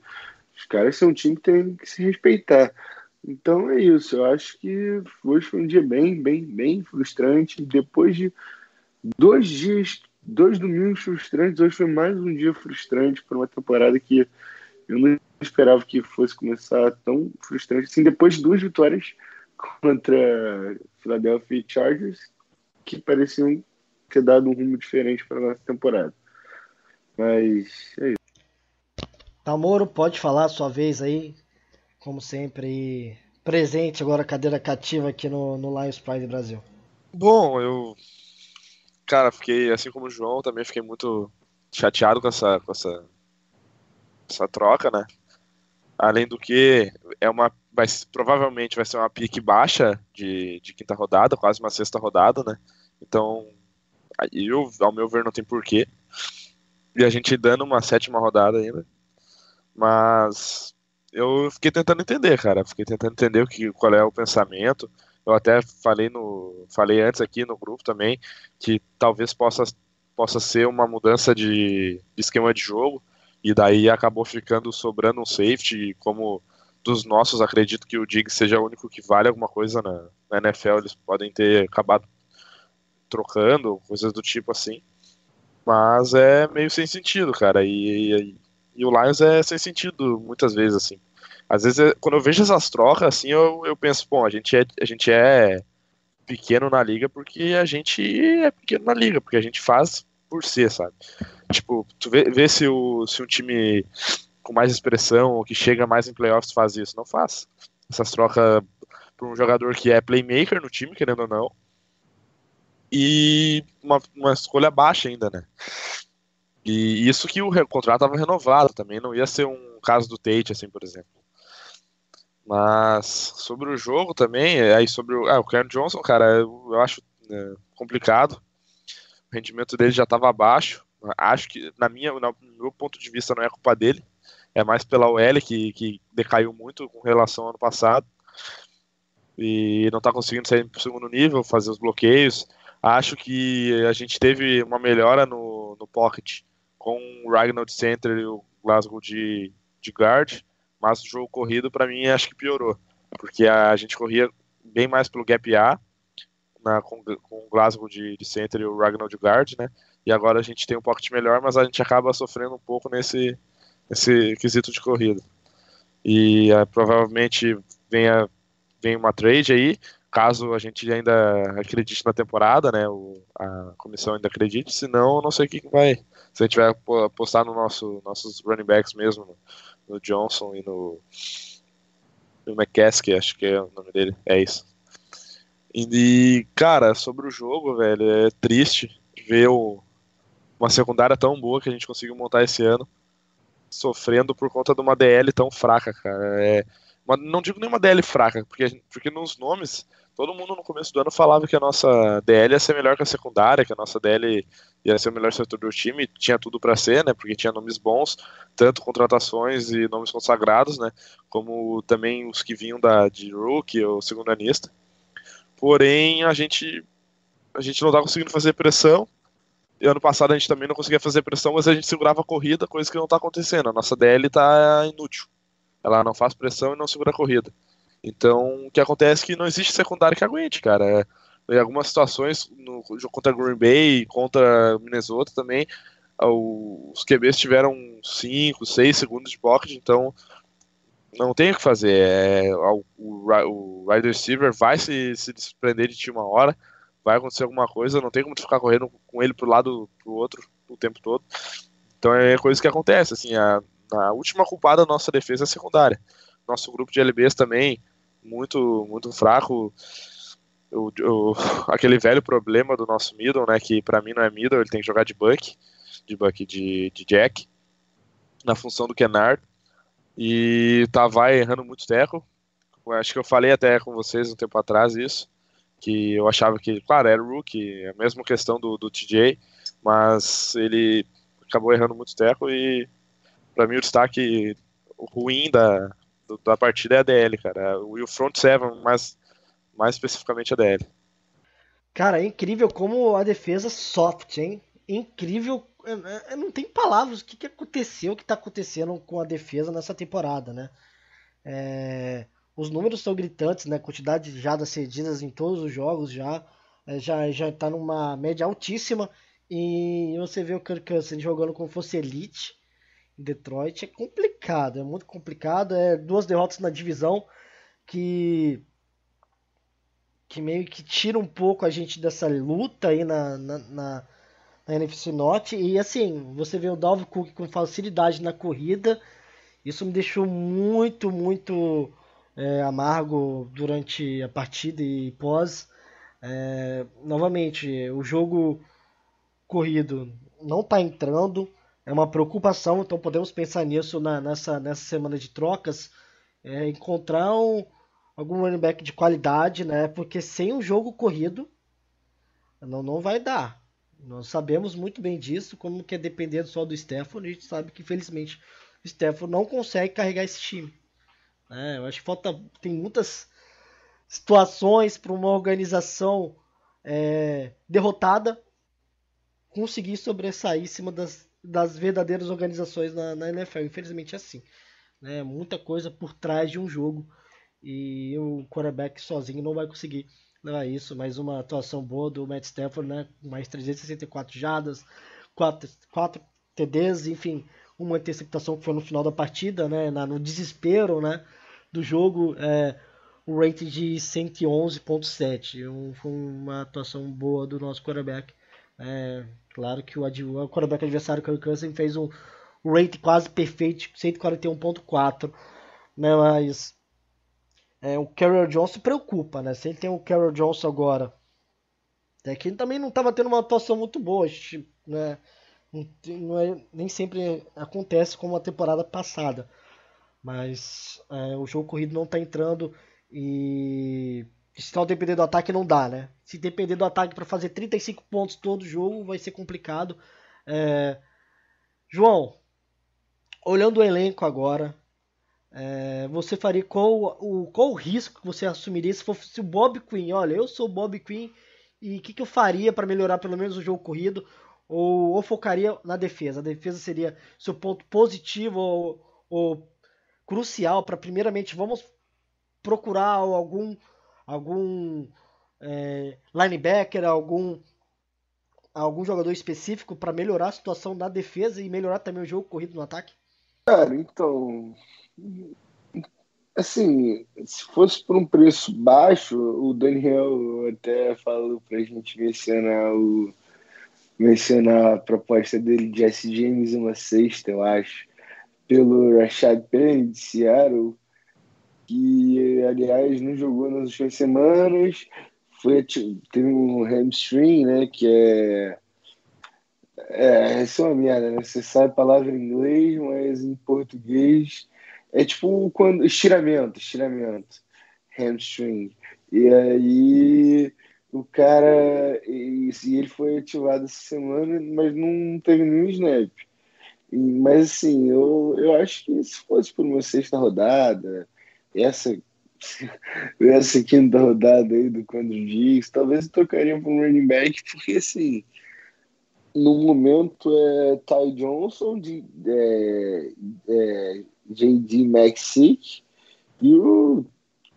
Os caras são um time que tem que se respeitar. Então é isso, eu acho que hoje foi um dia bem, bem, bem frustrante. Depois de dois dias, dois domingos frustrantes, hoje foi mais um dia frustrante para uma temporada que eu não esperava que fosse começar tão frustrante assim. Depois de duas vitórias contra Philadelphia Chargers que pareciam ter dado um rumo diferente para nossa temporada. Mas é isso. Tamoro, pode falar a sua vez aí, como sempre, presente agora cadeira cativa aqui no, no Lions Pride Brasil. Bom, eu cara, fiquei assim como o João, também fiquei muito chateado com essa com essa essa troca, né? Além do que é uma vai provavelmente vai ser uma pique baixa de, de quinta rodada, quase uma sexta rodada, né? Então, eu, ao meu ver, não tem porquê. E a gente dando uma sétima rodada ainda. Mas eu fiquei tentando entender, cara. Fiquei tentando entender o que, qual é o pensamento. Eu até falei no falei antes aqui no grupo também que talvez possa possa ser uma mudança de, de esquema de jogo, e daí acabou ficando sobrando um safety, como dos nossos, acredito que o Diggs seja o único que vale alguma coisa na, na NFL, eles podem ter acabado trocando, coisas do tipo assim. Mas é meio sem sentido, cara. E, e, e, o Lions é sem sentido muitas vezes, assim. Às vezes, é, quando eu vejo essas trocas, assim, eu, eu penso, bom, a gente, é, a gente é pequeno na liga porque a gente é pequeno na liga, porque a gente faz por ser, sabe? Tipo, tu vê, vê se, o, se um time com mais expressão ou que chega mais em playoffs faz isso. Não faz. Essas trocas para um jogador que é playmaker no time, querendo ou não, e uma, uma escolha baixa ainda, né? E isso que o contrato estava renovado também, não ia ser um caso do Tate, assim, por exemplo. Mas sobre o jogo também, aí sobre o, ah, o Karen Johnson, cara, eu, eu acho é, complicado. O rendimento dele já estava abaixo. Acho que, na minha, no meu ponto de vista, não é culpa dele. É mais pela OL que, que decaiu muito com relação ao ano passado. E não está conseguindo sair para o segundo nível, fazer os bloqueios. Acho que a gente teve uma melhora no, no pocket com o Ragnar de center e o Glasgow de, de guard, mas o jogo corrido para mim acho que piorou, porque a, gente corria bem mais pelo gap A na, com, com o Glasgow de, de center e o Ragnar de guard, né? E agora a gente tem um pocket melhor, mas a gente acaba sofrendo um pouco nesse, nesse quesito de corrida. E uh, provavelmente venha, venha uma trade aí, caso a gente ainda acredite na temporada, né? O, a comissão ainda acredite, senão não sei o que, que vai. Se a gente vai apostar no nosso nossos running backs mesmo, no, no Johnson e no, no McCaskey, acho que é o nome dele, é isso. E, cara, sobre o jogo, velho, é triste ver o, uma secundária tão boa que a gente conseguiu montar esse ano sofrendo por conta de uma DL tão fraca, cara. É, uma, não digo nenhuma DL fraca, porque, porque nos nomes todo mundo no começo do ano falava que a nossa DL ia ser melhor que a secundária, que a nossa DL ia ser o melhor setor do time, tinha tudo para ser, né? Porque tinha nomes bons, tanto contratações e nomes consagrados, né? Como também os que vinham da de rookie ou segundanista. Porém, a gente a gente não tá conseguindo fazer pressão. Ano passado a gente também não conseguia fazer pressão, mas a gente segurava a corrida, coisa que não tá acontecendo. A nossa DL tá inútil. Ela não faz pressão e não segura a corrida. Então, o que acontece é que não existe secundário que aguente, cara. É, em algumas situações, no jogo contra Green Bay, contra Minnesota também, os QBs tiveram 5, 6 segundos de pocket, então não tem o que fazer. É, o, o, o wide receiver vai se, se desprender de ti uma hora, vai acontecer alguma coisa, não tem como tu ficar correndo com ele pro lado pro outro o tempo todo. Então é coisa que acontece, assim, a, a última culpada da nossa defesa é secundária nosso grupo de LBs também, muito, muito fraco. O, o, aquele velho problema do nosso middle, né, que para mim não é middle, ele tem que jogar de buck, de buck de, de jack, na função do Kennard, e tava errando muito teco. Acho que eu falei até com vocês um tempo atrás isso, que eu achava que, claro, era rookie, a mesma questão do, do TJ, mas ele acabou errando muito teco e para mim o destaque ruim da, da partida é a DL, cara. E o front seven, mais, mais especificamente a DL. Cara, é incrível como a defesa soft, hein? Incrível. É, é, não tem palavras o que, que aconteceu, o que tá acontecendo com a defesa nessa temporada, né? É, os números são gritantes, né? Quantidade de jadas cedidas em todos os jogos já. É, já, já tá numa média altíssima. E você vê o Kirk Cousins jogando como fosse elite. Detroit é complicado, é muito complicado. É duas derrotas na divisão que que meio que tira um pouco a gente dessa luta aí na, na, na, na NFC Norte. E assim, você vê o Dalvin Cook com facilidade na corrida. Isso me deixou muito, muito é, amargo durante a partida e pós. É, novamente, o jogo corrido não está entrando é uma preocupação, então podemos pensar nisso na, nessa, nessa semana de trocas, é, encontrar um, algum running back de qualidade, né? Porque sem o jogo corrido não, não vai dar. Nós sabemos muito bem disso, como que é dependendo só do Stefano, a gente sabe que infelizmente o Stefano não consegue carregar esse time. É, eu acho que falta, tem muitas situações para uma organização é, derrotada conseguir sobressair em cima das, das verdadeiras organizações na, na NFL. Infelizmente é assim. Né? Muita coisa por trás de um jogo e o quarterback sozinho não vai conseguir levar isso. Mais uma atuação boa do Matt Stafford, né? mais 364 jardas, 4, 4 TDs, enfim, uma interceptação que foi no final da partida, né? Na, no desespero né? do jogo. É, o rating de 111.7. Um, foi uma atuação boa do nosso quarterback. É, claro que o, o quarterback adversário, Kirk Cousins, fez um rate quase perfeito, 141.4. Né, mas é, o Carroll Johnson preocupa, né? Se ele tem o Carroll Johnson agora, é que ele também não estava tendo uma atuação muito boa, né? Não, é, nem sempre acontece como a temporada passada. Mas é, o jogo corrido não está entrando e se não depender do ataque não dá, né? Se depender do ataque para fazer 35 pontos todo jogo vai ser complicado. É... João, olhando o elenco agora, é... você faria qual o, qual o risco que você assumiria se fosse o Bob Quinn? Olha, eu sou o Bob Quinn e o que, que eu faria para melhorar pelo menos o jogo corrido? Ou, ou, focaria na defesa? A defesa seria seu ponto positivo ou, ou crucial para primeiramente vamos procurar algum algum é, linebacker, algum algum jogador específico para melhorar a situação da defesa e melhorar também o jogo corrido no ataque? Cara, então, assim, se fosse por um preço baixo, o Daniel até falou pra gente mencionar o mencionar a proposta dele de S. James uma sexta, eu acho, pelo Rashad Penny de Seattle que aliás não jogou nas últimas semanas, foi teve um hamstring, né, que é é, isso é uma merda, né? Você sabe a palavra em inglês, mas em português é tipo quando estiramento, estiramento, hamstring. E aí o cara e, e ele foi ativado essa semana, mas não teve nenhum snap. E, mas assim, eu, eu acho que se fosse por uma sexta rodada, essa, essa quinta rodada aí do Quando Diggs, talvez eu trocaria para um running back, porque assim, no momento é Ty Johnson, de, é, é, J.D. McSick e o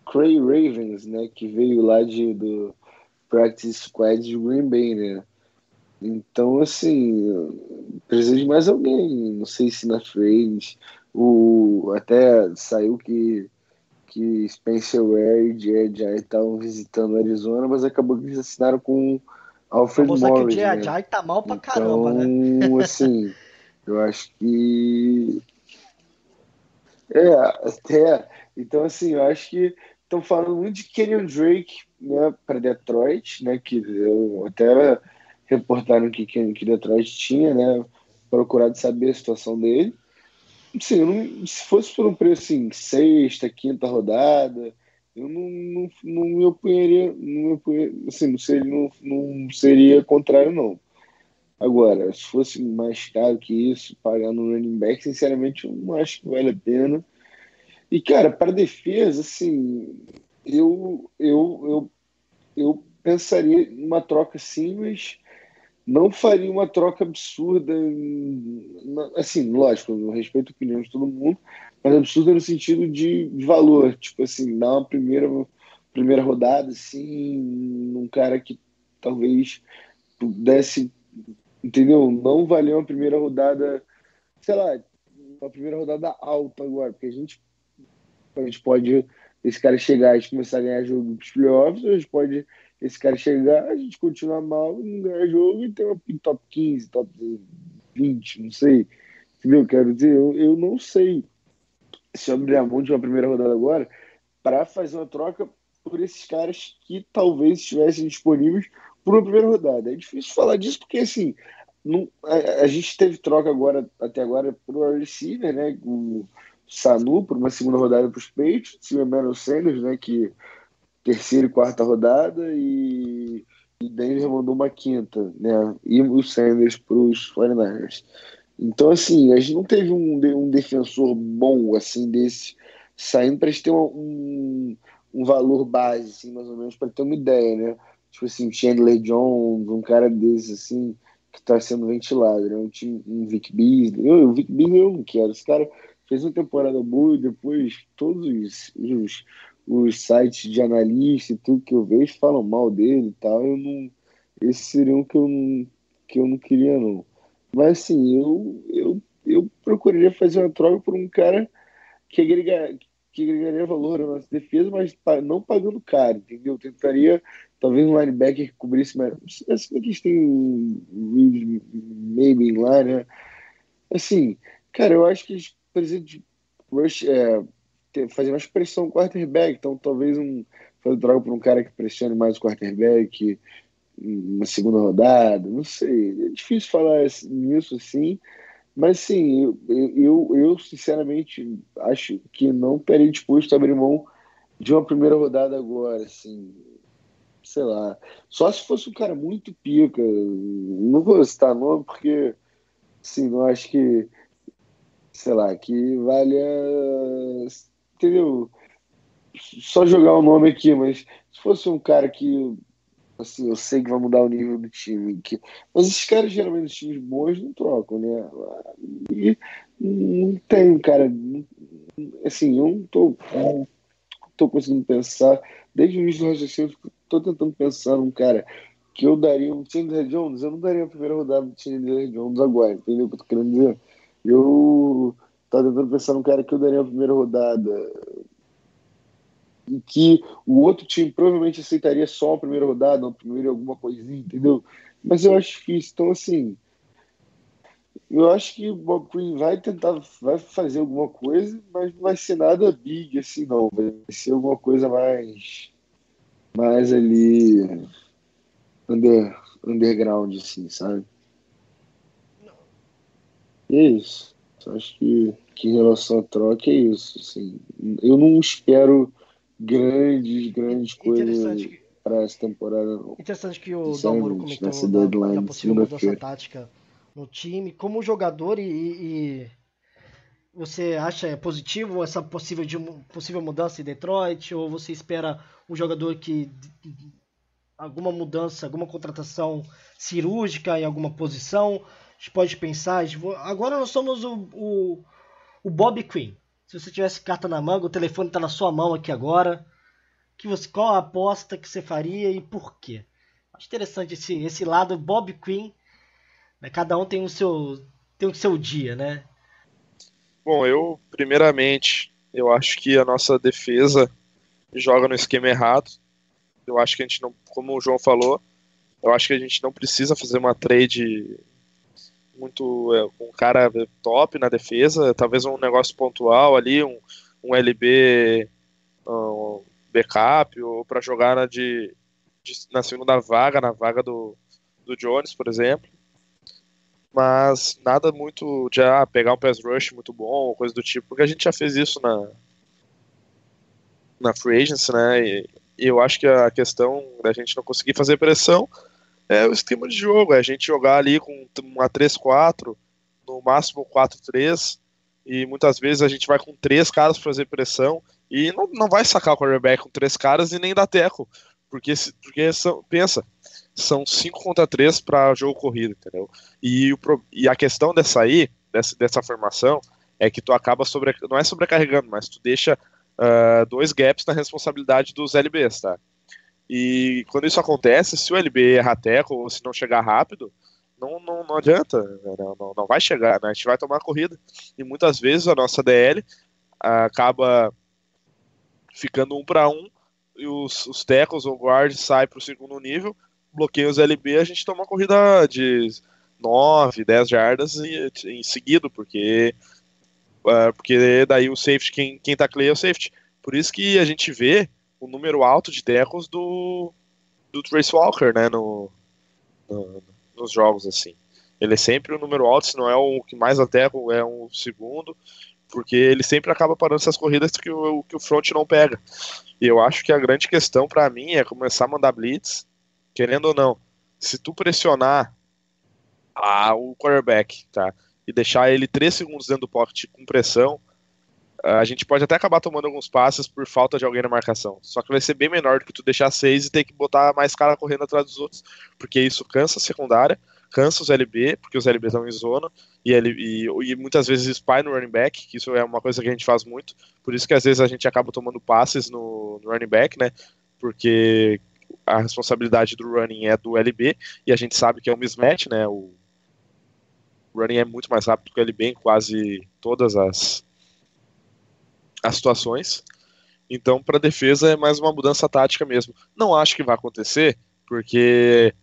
Cray Ravens, né, que veio lá de, do Practice Squad de Green Bay, né. Então, assim, precisa de mais alguém. Não sei se na frente. O, até saiu que que Spencer Ware e Jay estavam visitando Arizona, mas acabou que eles assinaram com Alfred Morris. que o Jay né? tá mal pra então, caramba, né? Então, assim, eu acho que... É, até... Então, assim, eu acho que estão falando muito de Kenyon Drake né, para Detroit, né, que eu até reportaram que, que Detroit tinha, né, procurado saber a situação dele. Sim, não, se fosse por um preço assim, sexta, quinta rodada, eu não, não, não me opunharia, não me opunharia, assim, não seria, não, não seria contrário, não. Agora, se fosse mais caro que isso, pagar no running back, sinceramente, eu não acho que vale a pena. E, cara, para defesa, assim, eu, eu, eu, eu pensaria numa troca simples não faria uma troca absurda, assim, lógico, eu respeito a opinião de todo mundo, mas absurda no sentido de valor, tipo assim, dar uma primeira, primeira rodada, assim, num cara que talvez pudesse, entendeu? Não valer uma primeira rodada, sei lá, uma primeira rodada alta agora, porque a gente, a gente pode, esse cara chegar e começar a ganhar jogo dos playoffs, a gente pode esse cara chegar, a gente continuar mal, não ganhar jogo e ter uma top 15, top 20, não sei. Entendeu? Quero dizer, eu, eu não sei se eu abrir a mão de uma primeira rodada agora para fazer uma troca por esses caras que talvez estivessem disponíveis por uma primeira rodada. É difícil falar disso porque, assim, não, a, a gente teve troca agora, até agora, o receiver, né? O Sanu, por uma segunda rodada para os e o Emmanuel Sanders, né? Que terceira e quarta rodada e, e Denver mandou uma quinta, né? E o Sanders para os 49ers. Então, assim, a gente não teve um, um defensor bom, assim, desse, saindo para ter um, um valor base, assim, mais ou menos, para ter uma ideia, né? Tipo assim, Chandler Jones, um cara desse, assim, que está sendo ventilado, né? Um, time, um Vic Beasley. Eu, o Vic Beasley eu não quero. Esse cara fez uma temporada boa e depois todos os, os, os sites de analista e tudo que eu vejo falam mal dele e tal. Eu não, esse seria um que eu não, que eu não queria, não. Mas assim, eu, eu, eu procuraria fazer uma troca por um cara que agregar, que agregaria valor à nossa defesa, mas não pagando caro, entendeu? Tentaria talvez um linebacker que cobrisse mais. Assim que gente tem um maybe lá, né? Assim, cara, eu acho que eles precisam de rush, é, ter, fazer mais pressão no quarterback, então talvez um fazer droga para um cara que pressione mais o quarterback uma segunda rodada, não sei, é difícil falar nisso assim, mas sim, eu, eu, eu sinceramente acho que não estaria disposto a abrir mão de uma primeira rodada agora, assim, sei lá. Só se fosse um cara muito pica. Não vou citar nome porque, assim, não acho que, sei lá, que valha, entendeu? Só jogar o um nome aqui, mas se fosse um cara que assim, eu sei que vai mudar o nível do time. Que... Mas esses caras, geralmente, os times bons não trocam, né? E não tem, cara. Assim, eu não tô, não tô conseguindo pensar. Desde o início do raciocínio, tô tentando pensar num cara que eu daria um Chandler Jones. Eu não daria a primeira rodada do Chandler Jones agora, entendeu o que eu tô querendo dizer? Eu tava tentando pensar num cara que eu daria a primeira rodada em que o outro time provavelmente aceitaria só a primeira rodada, ou primeiro alguma coisinha, entendeu? Mas eu acho difícil. Então, assim, eu acho que o Bob Quinn vai tentar, vai fazer alguma coisa, mas não vai ser nada big assim, não. Vai ser alguma coisa mais, mais ali, under, underground, assim, sabe? E é isso. Acho que, que em relação à troca é isso. Assim, eu não espero grandes, grandes coisas para essa temporada. Não. Interessante que o Dalmoro comentou da, deadline, da possível mudança tática no time. Como jogador e, e, você acha positivo essa possível, de, possível mudança em Detroit? Ou você espera um jogador que alguma mudança, alguma contratação cirúrgica em alguma posição? Gente pode pensar. Agora nós somos o, o, o Bob Quinn. Se você tivesse carta na manga, o telefone está na sua mão aqui agora. Que você, qual a aposta que você faria e por quê? Acho interessante esse, esse lado Bob Quinn. Né? Cada um tem o seu tem o seu dia, né? Bom, eu primeiramente eu acho que a nossa defesa joga no esquema errado. Eu acho que a gente não, como o João falou, eu acho que a gente não precisa fazer uma trade muito é, um cara top na defesa, talvez um negócio pontual ali, um, um LB um backup, ou para jogar na, de, de, na segunda vaga, na vaga do, do Jones, por exemplo. Mas nada muito de ah, pegar um pass rush muito bom, coisa do tipo, porque a gente já fez isso na, na free agency, né? E, e eu acho que a questão da gente não conseguir fazer pressão é o esquema de jogo, é a gente jogar ali com uma 3-4, no máximo 4-3, e muitas vezes a gente vai com três caras para fazer pressão e não, não vai sacar o quarterback com três caras e nem dar teco, porque, porque são, pensa, são 5 contra 3 para jogo corrido, entendeu? E, o, e a questão dessa aí, dessa, dessa formação, é que tu acaba sobre, não é sobrecarregando, mas tu deixa uh, dois gaps na responsabilidade dos LBs, tá? E quando isso acontece, se o LB errar teco ou se não chegar rápido, não, não, não adianta, né? não, não vai chegar, né? a gente vai tomar a corrida. E muitas vezes a nossa DL acaba ficando um para um e os, os tackles ou guards saem para o segundo nível, bloqueiam os LB, a gente toma uma corrida de 9, 10 jardas em, em seguida, porque, uh, porque daí o safety, quem, quem tacleia é o safety. Por isso que a gente vê o número alto de tackles do, do Trace Walker, né, no, no, nos jogos, assim. Ele é sempre o número alto, se não é o que mais ataca, é um segundo, porque ele sempre acaba parando essas corridas que o, que o front não pega. E eu acho que a grande questão para mim é começar a mandar blitz, querendo ou não. Se tu pressionar a, o quarterback, tá, e deixar ele 3 segundos dentro do pocket com pressão, a gente pode até acabar tomando alguns passes por falta de alguém na marcação. Só que vai ser bem menor do que tu deixar seis e ter que botar mais cara correndo atrás dos outros, porque isso cansa a secundária, cansa os LB, porque os LB estão em zona, e, e, e, muitas vezes spy no running back, que isso é uma coisa que a gente faz muito, por isso que às vezes a gente acaba tomando passes no, no running back, né? Porque a responsabilidade do running é do LB, e a gente sabe que é um mismatch, né? O running é muito mais rápido que o LB em quase todas as, as situações. Então, para defesa é mais uma mudança tática mesmo. Não acho que vai acontecer, porque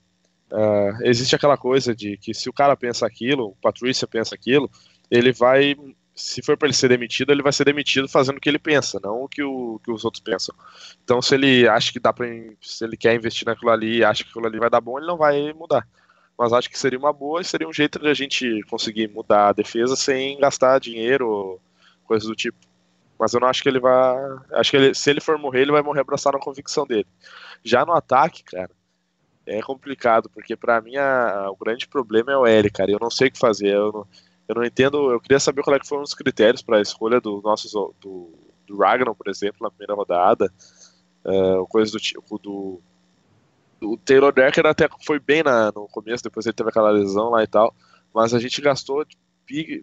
uh, existe aquela coisa de que se o cara pensa aquilo, o Patrícia pensa aquilo, ele vai, se for para ele ser demitido, ele vai ser demitido fazendo o que ele pensa, não o que, o que os outros pensam. Então, se ele acha que dá para, se ele quer investir naquilo ali, acha que aquilo ali vai dar bom, ele não vai mudar. Mas acho que seria uma boa e seria um jeito de a gente conseguir mudar a defesa sem gastar dinheiro, coisas do tipo. Mas eu não acho que ele vai. Acho que ele, se ele for morrer, ele vai morrer abraçado na convicção dele. Já no ataque, cara, é complicado, porque para mim a, o grande problema é o L, cara. Eu não sei o que fazer. Eu não, eu não entendo. Eu queria saber qual é que foram os critérios para a escolha do nosso do, do Ragnar, por exemplo, na primeira rodada. Uh, coisa do tipo do. O Taylor Decker até foi bem na, no começo, depois ele teve aquela lesão lá e tal. Mas a gente gastou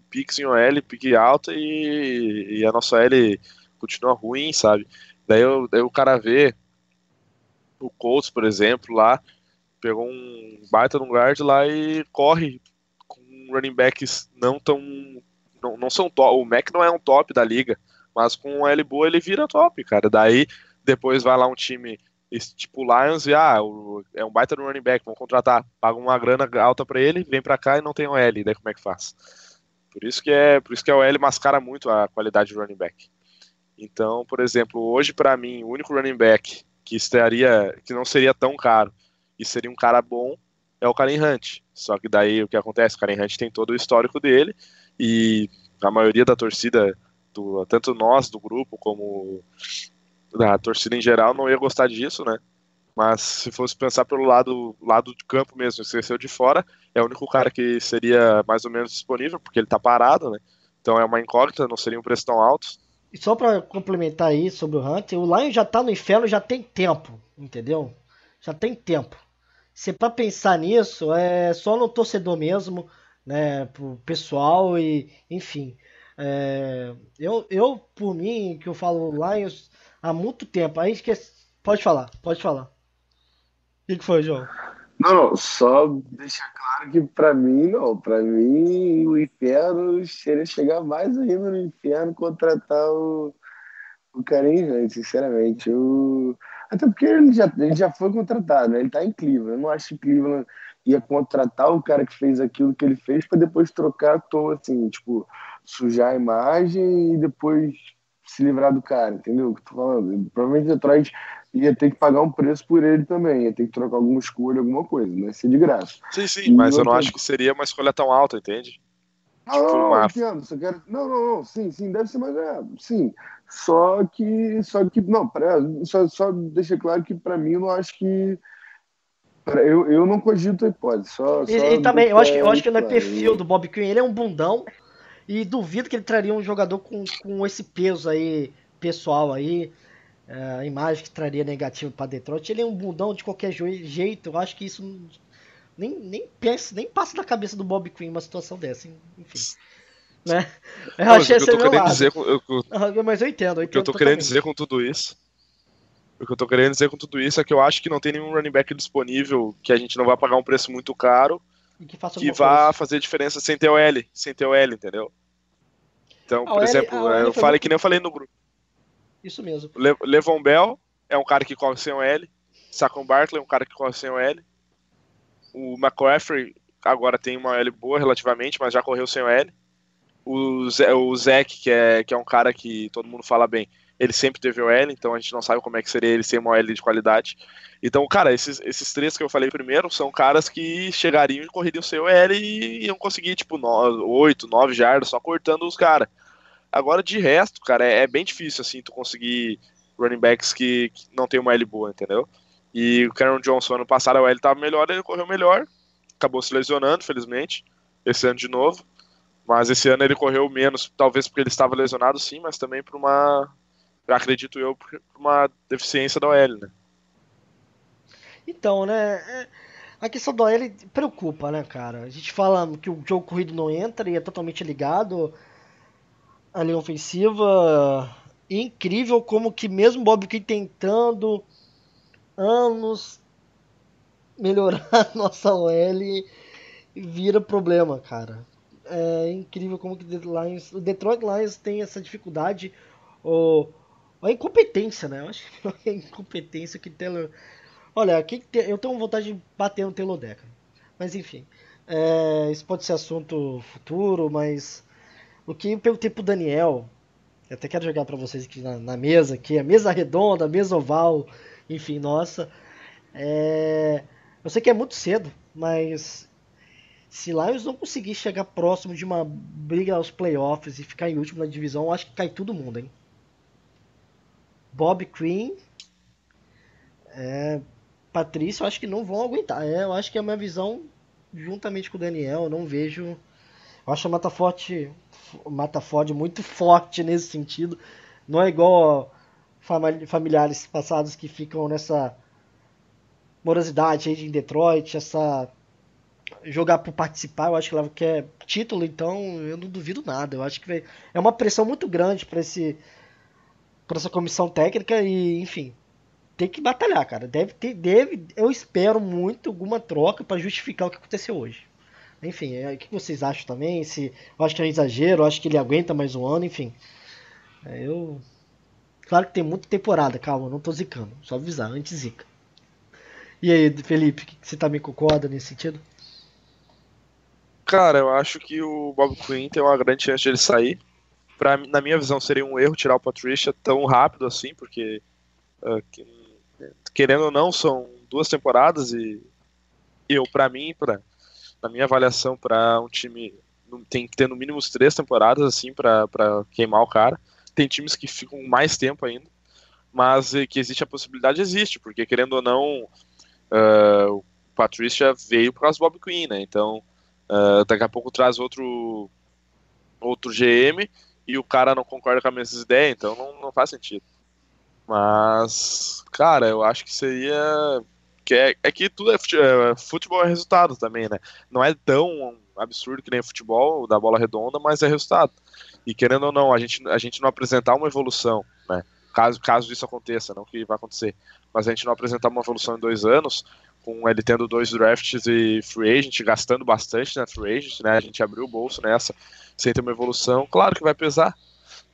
piques em OL, pique alta e, e, a nossa L continua ruim, sabe? Daí, eu, daí o cara vê o Colts, por exemplo, lá, pegou um baita no guard lá e corre com running backs não tão. Não, não são top. O Mac não é um top da liga, mas com um L boa ele vira top, cara. Daí depois vai lá um time tipo Lions e ah, é um baita no running back, vamos contratar, paga uma grana alta para ele, vem para cá e não tem o L, daí como é que faz? Por isso que é, por isso que a OL mascara muito a qualidade do running back. Então, por exemplo, hoje para mim, o único running back que estaria, que não seria tão caro e seria um cara bom é o Karen Hunt. Só que daí o que acontece? O Karen Hunt tem todo o histórico dele e a maioria da torcida, do, tanto nós do grupo como da torcida em geral, não ia gostar disso, né? Mas se fosse pensar pelo lado, lado de campo mesmo, esqueceu de fora, é o único cara que seria mais ou menos disponível, porque ele tá parado, né? Então é uma incógnita, não seria um preço tão alto. E só para complementar aí sobre o Hunter, o Lion já tá no inferno já tem tempo, entendeu? Já tem tempo. Se pra pensar nisso, é só no torcedor mesmo, né? Pro pessoal e, enfim. É, eu, eu, por mim, que eu falo Lions há muito tempo. Aí esquece. Pode falar, pode falar. O que, que foi, João? Não, só deixar claro que para mim, não, para mim o inferno seria chegar mais ainda no inferno contratar o, o Hunt, sinceramente. Eu... Até porque ele já, ele já foi contratado, né? ele tá em Cleveland. Eu não acho que Cleveland ia contratar o cara que fez aquilo que ele fez para depois trocar à toa, assim, tipo, sujar a imagem e depois se livrar do cara, entendeu? O que eu tô falando? Provavelmente Detroit ia ter que pagar um preço por ele também, ia ter que trocar alguma escolha, alguma coisa, não ia ser de graça. Sim, sim, e mas eu não acho que seria uma escolha tão alta, entende? Não, tipo, não, uma... entendo, não, não, não, sim, sim, deve ser mais, é, sim, só que, só que, não, pra, só, só deixar claro que para mim eu não acho que eu, eu não cogito a hipótese. Só, e, só e também, eu acho, eu acho que não é perfil do Bob Quinn. Ele é um bundão. E duvido que ele traria um jogador com, com esse peso aí, pessoal aí a imagem que traria negativo para Detroit. Ele é um bundão de qualquer jeito. Eu acho que isso nem, nem pensa, nem passa na cabeça do Bob Quinn uma situação dessa. Enfim. Né? Eu Não, achei esse. Dizer, eu, eu, mas eu entendo. Eu entendo o que eu tô querendo dizer com tudo isso. O que eu tô querendo dizer com tudo isso é que eu acho que não tem nenhum running back disponível que a gente não vai pagar um preço muito caro e que, faça que vá fazer diferença sem ter o L, sem ter o L, entendeu? Então, por exemplo, eu falei que nem eu falei no grupo. Isso mesmo. Le Levon Bell é um cara que corre sem o L. Saquon Barkley é um cara que corre sem o L. O McCaffrey agora tem uma L boa relativamente, mas já correu sem o L. O, Zé, o Zeke, que é, que é um cara que todo mundo fala bem, ele sempre teve o L, então a gente não sabe como é que seria ele sem uma L de qualidade. Então, cara, esses, esses três que eu falei primeiro são caras que chegariam e correriam sem o L e iam conseguir, tipo, 8, 9 jardas só cortando os caras. Agora, de resto, cara, é, é, bem difícil, assim, tu conseguir running backs que, que não tem uma L boa, entendeu? E o Cameron Johnson, ano passado, a L tava melhor, ele correu melhor, acabou se lesionando, felizmente, esse ano de novo. Mas esse ano ele correu menos, talvez porque ele estava lesionado, sim, mas também por uma, acredito eu, por uma deficiência da OL, né? Então, né? É, A questão do OL preocupa, né, cara? A gente fala que o jogo corrido não entra e é totalmente ligado à linha ofensiva. Incrível como que mesmo Bob Quinn tentando anos melhorar a nossa OL vira problema, cara. É incrível como que Lions, o Detroit Lions tem essa dificuldade ou a incompetência, né? Eu acho que é a incompetência que Taylor Olha, aqui eu tenho vontade de bater no Telodeca. Mas enfim. É, isso pode ser assunto futuro, mas o que eu perguntei pro Daniel, eu até quero jogar para vocês aqui na, na, mesa, aqui, a mesa redonda, a mesa oval, enfim, nossa. É, eu sei que é muito cedo, mas se Lions não conseguir chegar próximo de uma briga aos playoffs e ficar em último na divisão, eu acho que cai todo mundo, hein? Bob Quinn, é, Patrícia, eu acho que não vão aguentar. É, eu acho que é a minha visão, juntamente com o Daniel, eu não vejo. Eu acho a Mata Forte, Mata Ford muito forte nesse sentido. Não é igual familiares passados que ficam nessa morosidade aí em Detroit, essa jogar por participar, eu acho que ela quer título, então eu não duvido nada. Eu acho que é uma pressão muito grande para esse para essa comissão técnica e, enfim, tem que batalhar, cara. Deve ter, deve, eu espero muito alguma troca para justificar o que aconteceu hoje. Enfim, é, o que vocês acham também? Se eu acho que é um exagero, eu acho que ele aguenta mais um ano, enfim. É, eu claro que tem muita temporada, calma, não tô zicando, só avisar, antes zica. E aí, Felipe, que você também concorda nesse sentido? Cara, eu acho que o Bob Quinn tem uma grande chance de ele sair. Pra, na minha visão, seria um erro tirar o Patricia tão rápido assim, porque uh, querendo ou não, são duas temporadas e eu, para mim, pra, na minha avaliação, para um time tem que ter no mínimo três temporadas assim para queimar o cara. Tem times que ficam mais tempo ainda, mas que existe a possibilidade existe, porque querendo ou não, uh, o Patrícia veio por causa do Bob Quinn, né? Então uh, daqui a pouco traz outro outro GM e o cara não concorda com as minhas ideias, então não, não faz sentido. Mas, cara, eu acho que seria. Que é, é que tudo é, é futebol é resultado também, né? Não é tão absurdo que nem futebol da bola redonda, mas é resultado. E querendo ou não, a gente, a gente não apresentar uma evolução, né? Caso, caso isso aconteça, não que vai acontecer, mas a gente não apresentar uma evolução em dois anos, com ele tendo dois drafts e free agent, gastando bastante na free agent, né? A gente abriu o bolso nessa, sem ter uma evolução, claro que vai pesar.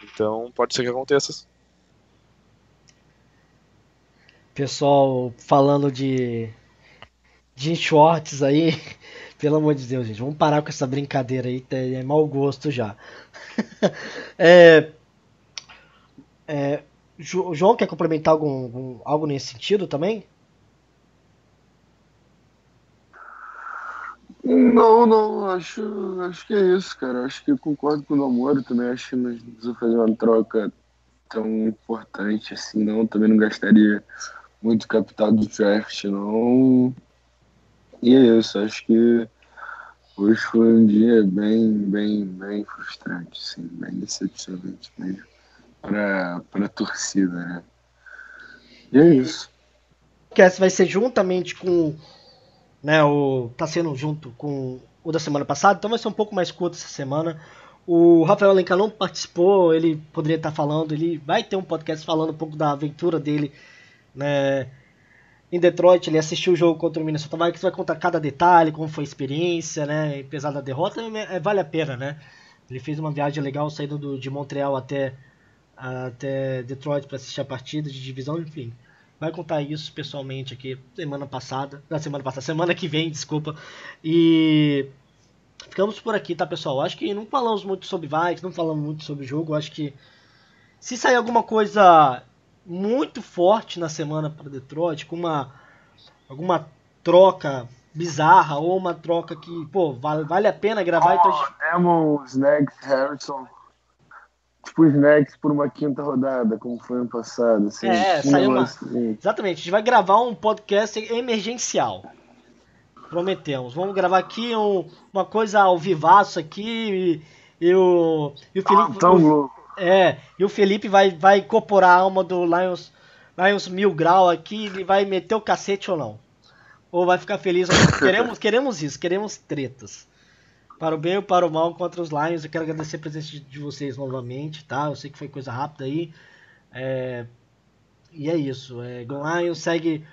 Então pode ser que aconteça Pessoal falando de de shorts aí. Pelo amor de Deus, gente. Vamos parar com essa brincadeira aí. É mau gosto já. é, é, João quer complementar algum, algum, algo nesse sentido também? Não, não, acho, acho que é isso, cara. Acho que concordo com o Namoro também. Acho que não precisa fazer uma troca tão importante assim, não. Também não gastaria muito capital do draft, não. E é isso, acho que hoje foi um dia bem, bem, bem frustrante, sim, bem decepcionante mesmo para a torcida, né? E é isso. O cast vai ser juntamente com. Né, o, tá sendo junto com o da semana passada, então vai ser um pouco mais curto essa semana. O Rafael Alencar não participou, ele poderia estar falando, ele vai ter um podcast falando um pouco da aventura dele né, em Detroit, ele assistiu o jogo contra o Minnesota Vikings, vai contar cada detalhe, como foi a experiência, né, apesar da derrota, é, vale a pena, né? Ele fez uma viagem legal saindo do, de Montreal até, até Detroit para assistir a partida de divisão, enfim. Vai contar isso pessoalmente aqui semana passada, na semana passada, semana que vem, desculpa. E ficamos por aqui, tá, pessoal? Acho que não falamos muito sobre Vikings, não falamos muito sobre o jogo. Acho que se sair alguma coisa muito forte na semana para Detroit, com uma alguma troca bizarra ou uma troca que, pô, vale, vale a pena gravar. Oh, então... Emon, Snacks, Harrison. Tipo, Snacks por uma quinta rodada, como foi ano passado. Assim, é, saiu uma... Assim. Exatamente, a gente vai gravar um podcast emergencial. Prometemos. Vamos gravar aqui um, uma coisa ao vivaço aqui e, e o, e o Felipe. Ah, tão louco. É, e o Felipe vai, vai incorporar a alma do Lions, Lions Mil Grau aqui, ele vai meter o cacete ou não. ou vai ficar feliz. Queremos, queremos isso, queremos tretas. Para o bem ou para o mal contra os Lions. Eu quero agradecer a presença de vocês novamente, tá? Eu sei que foi coisa rápida aí. É... E é isso. É, Go Lions, segue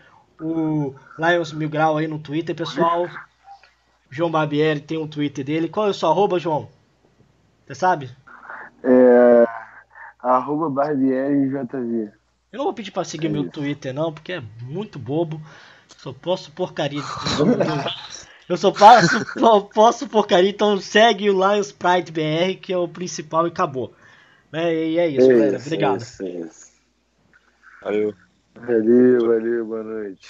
o Lions Mil Grau aí no Twitter, pessoal. João Barbieri tem um Twitter dele. Qual é o seu arroba, João? Você sabe? É. Arroba BarbieriJV. Eu não vou pedir pra seguir é meu isso. Twitter, não, porque é muito bobo. Só posso porcaria. Eu só posso, só posso porcaria, então segue o Lions Pride BR, que é o principal e acabou. É, e é isso, isso galera. Obrigado. Isso, isso. Valeu. Valeu, valeu, boa noite.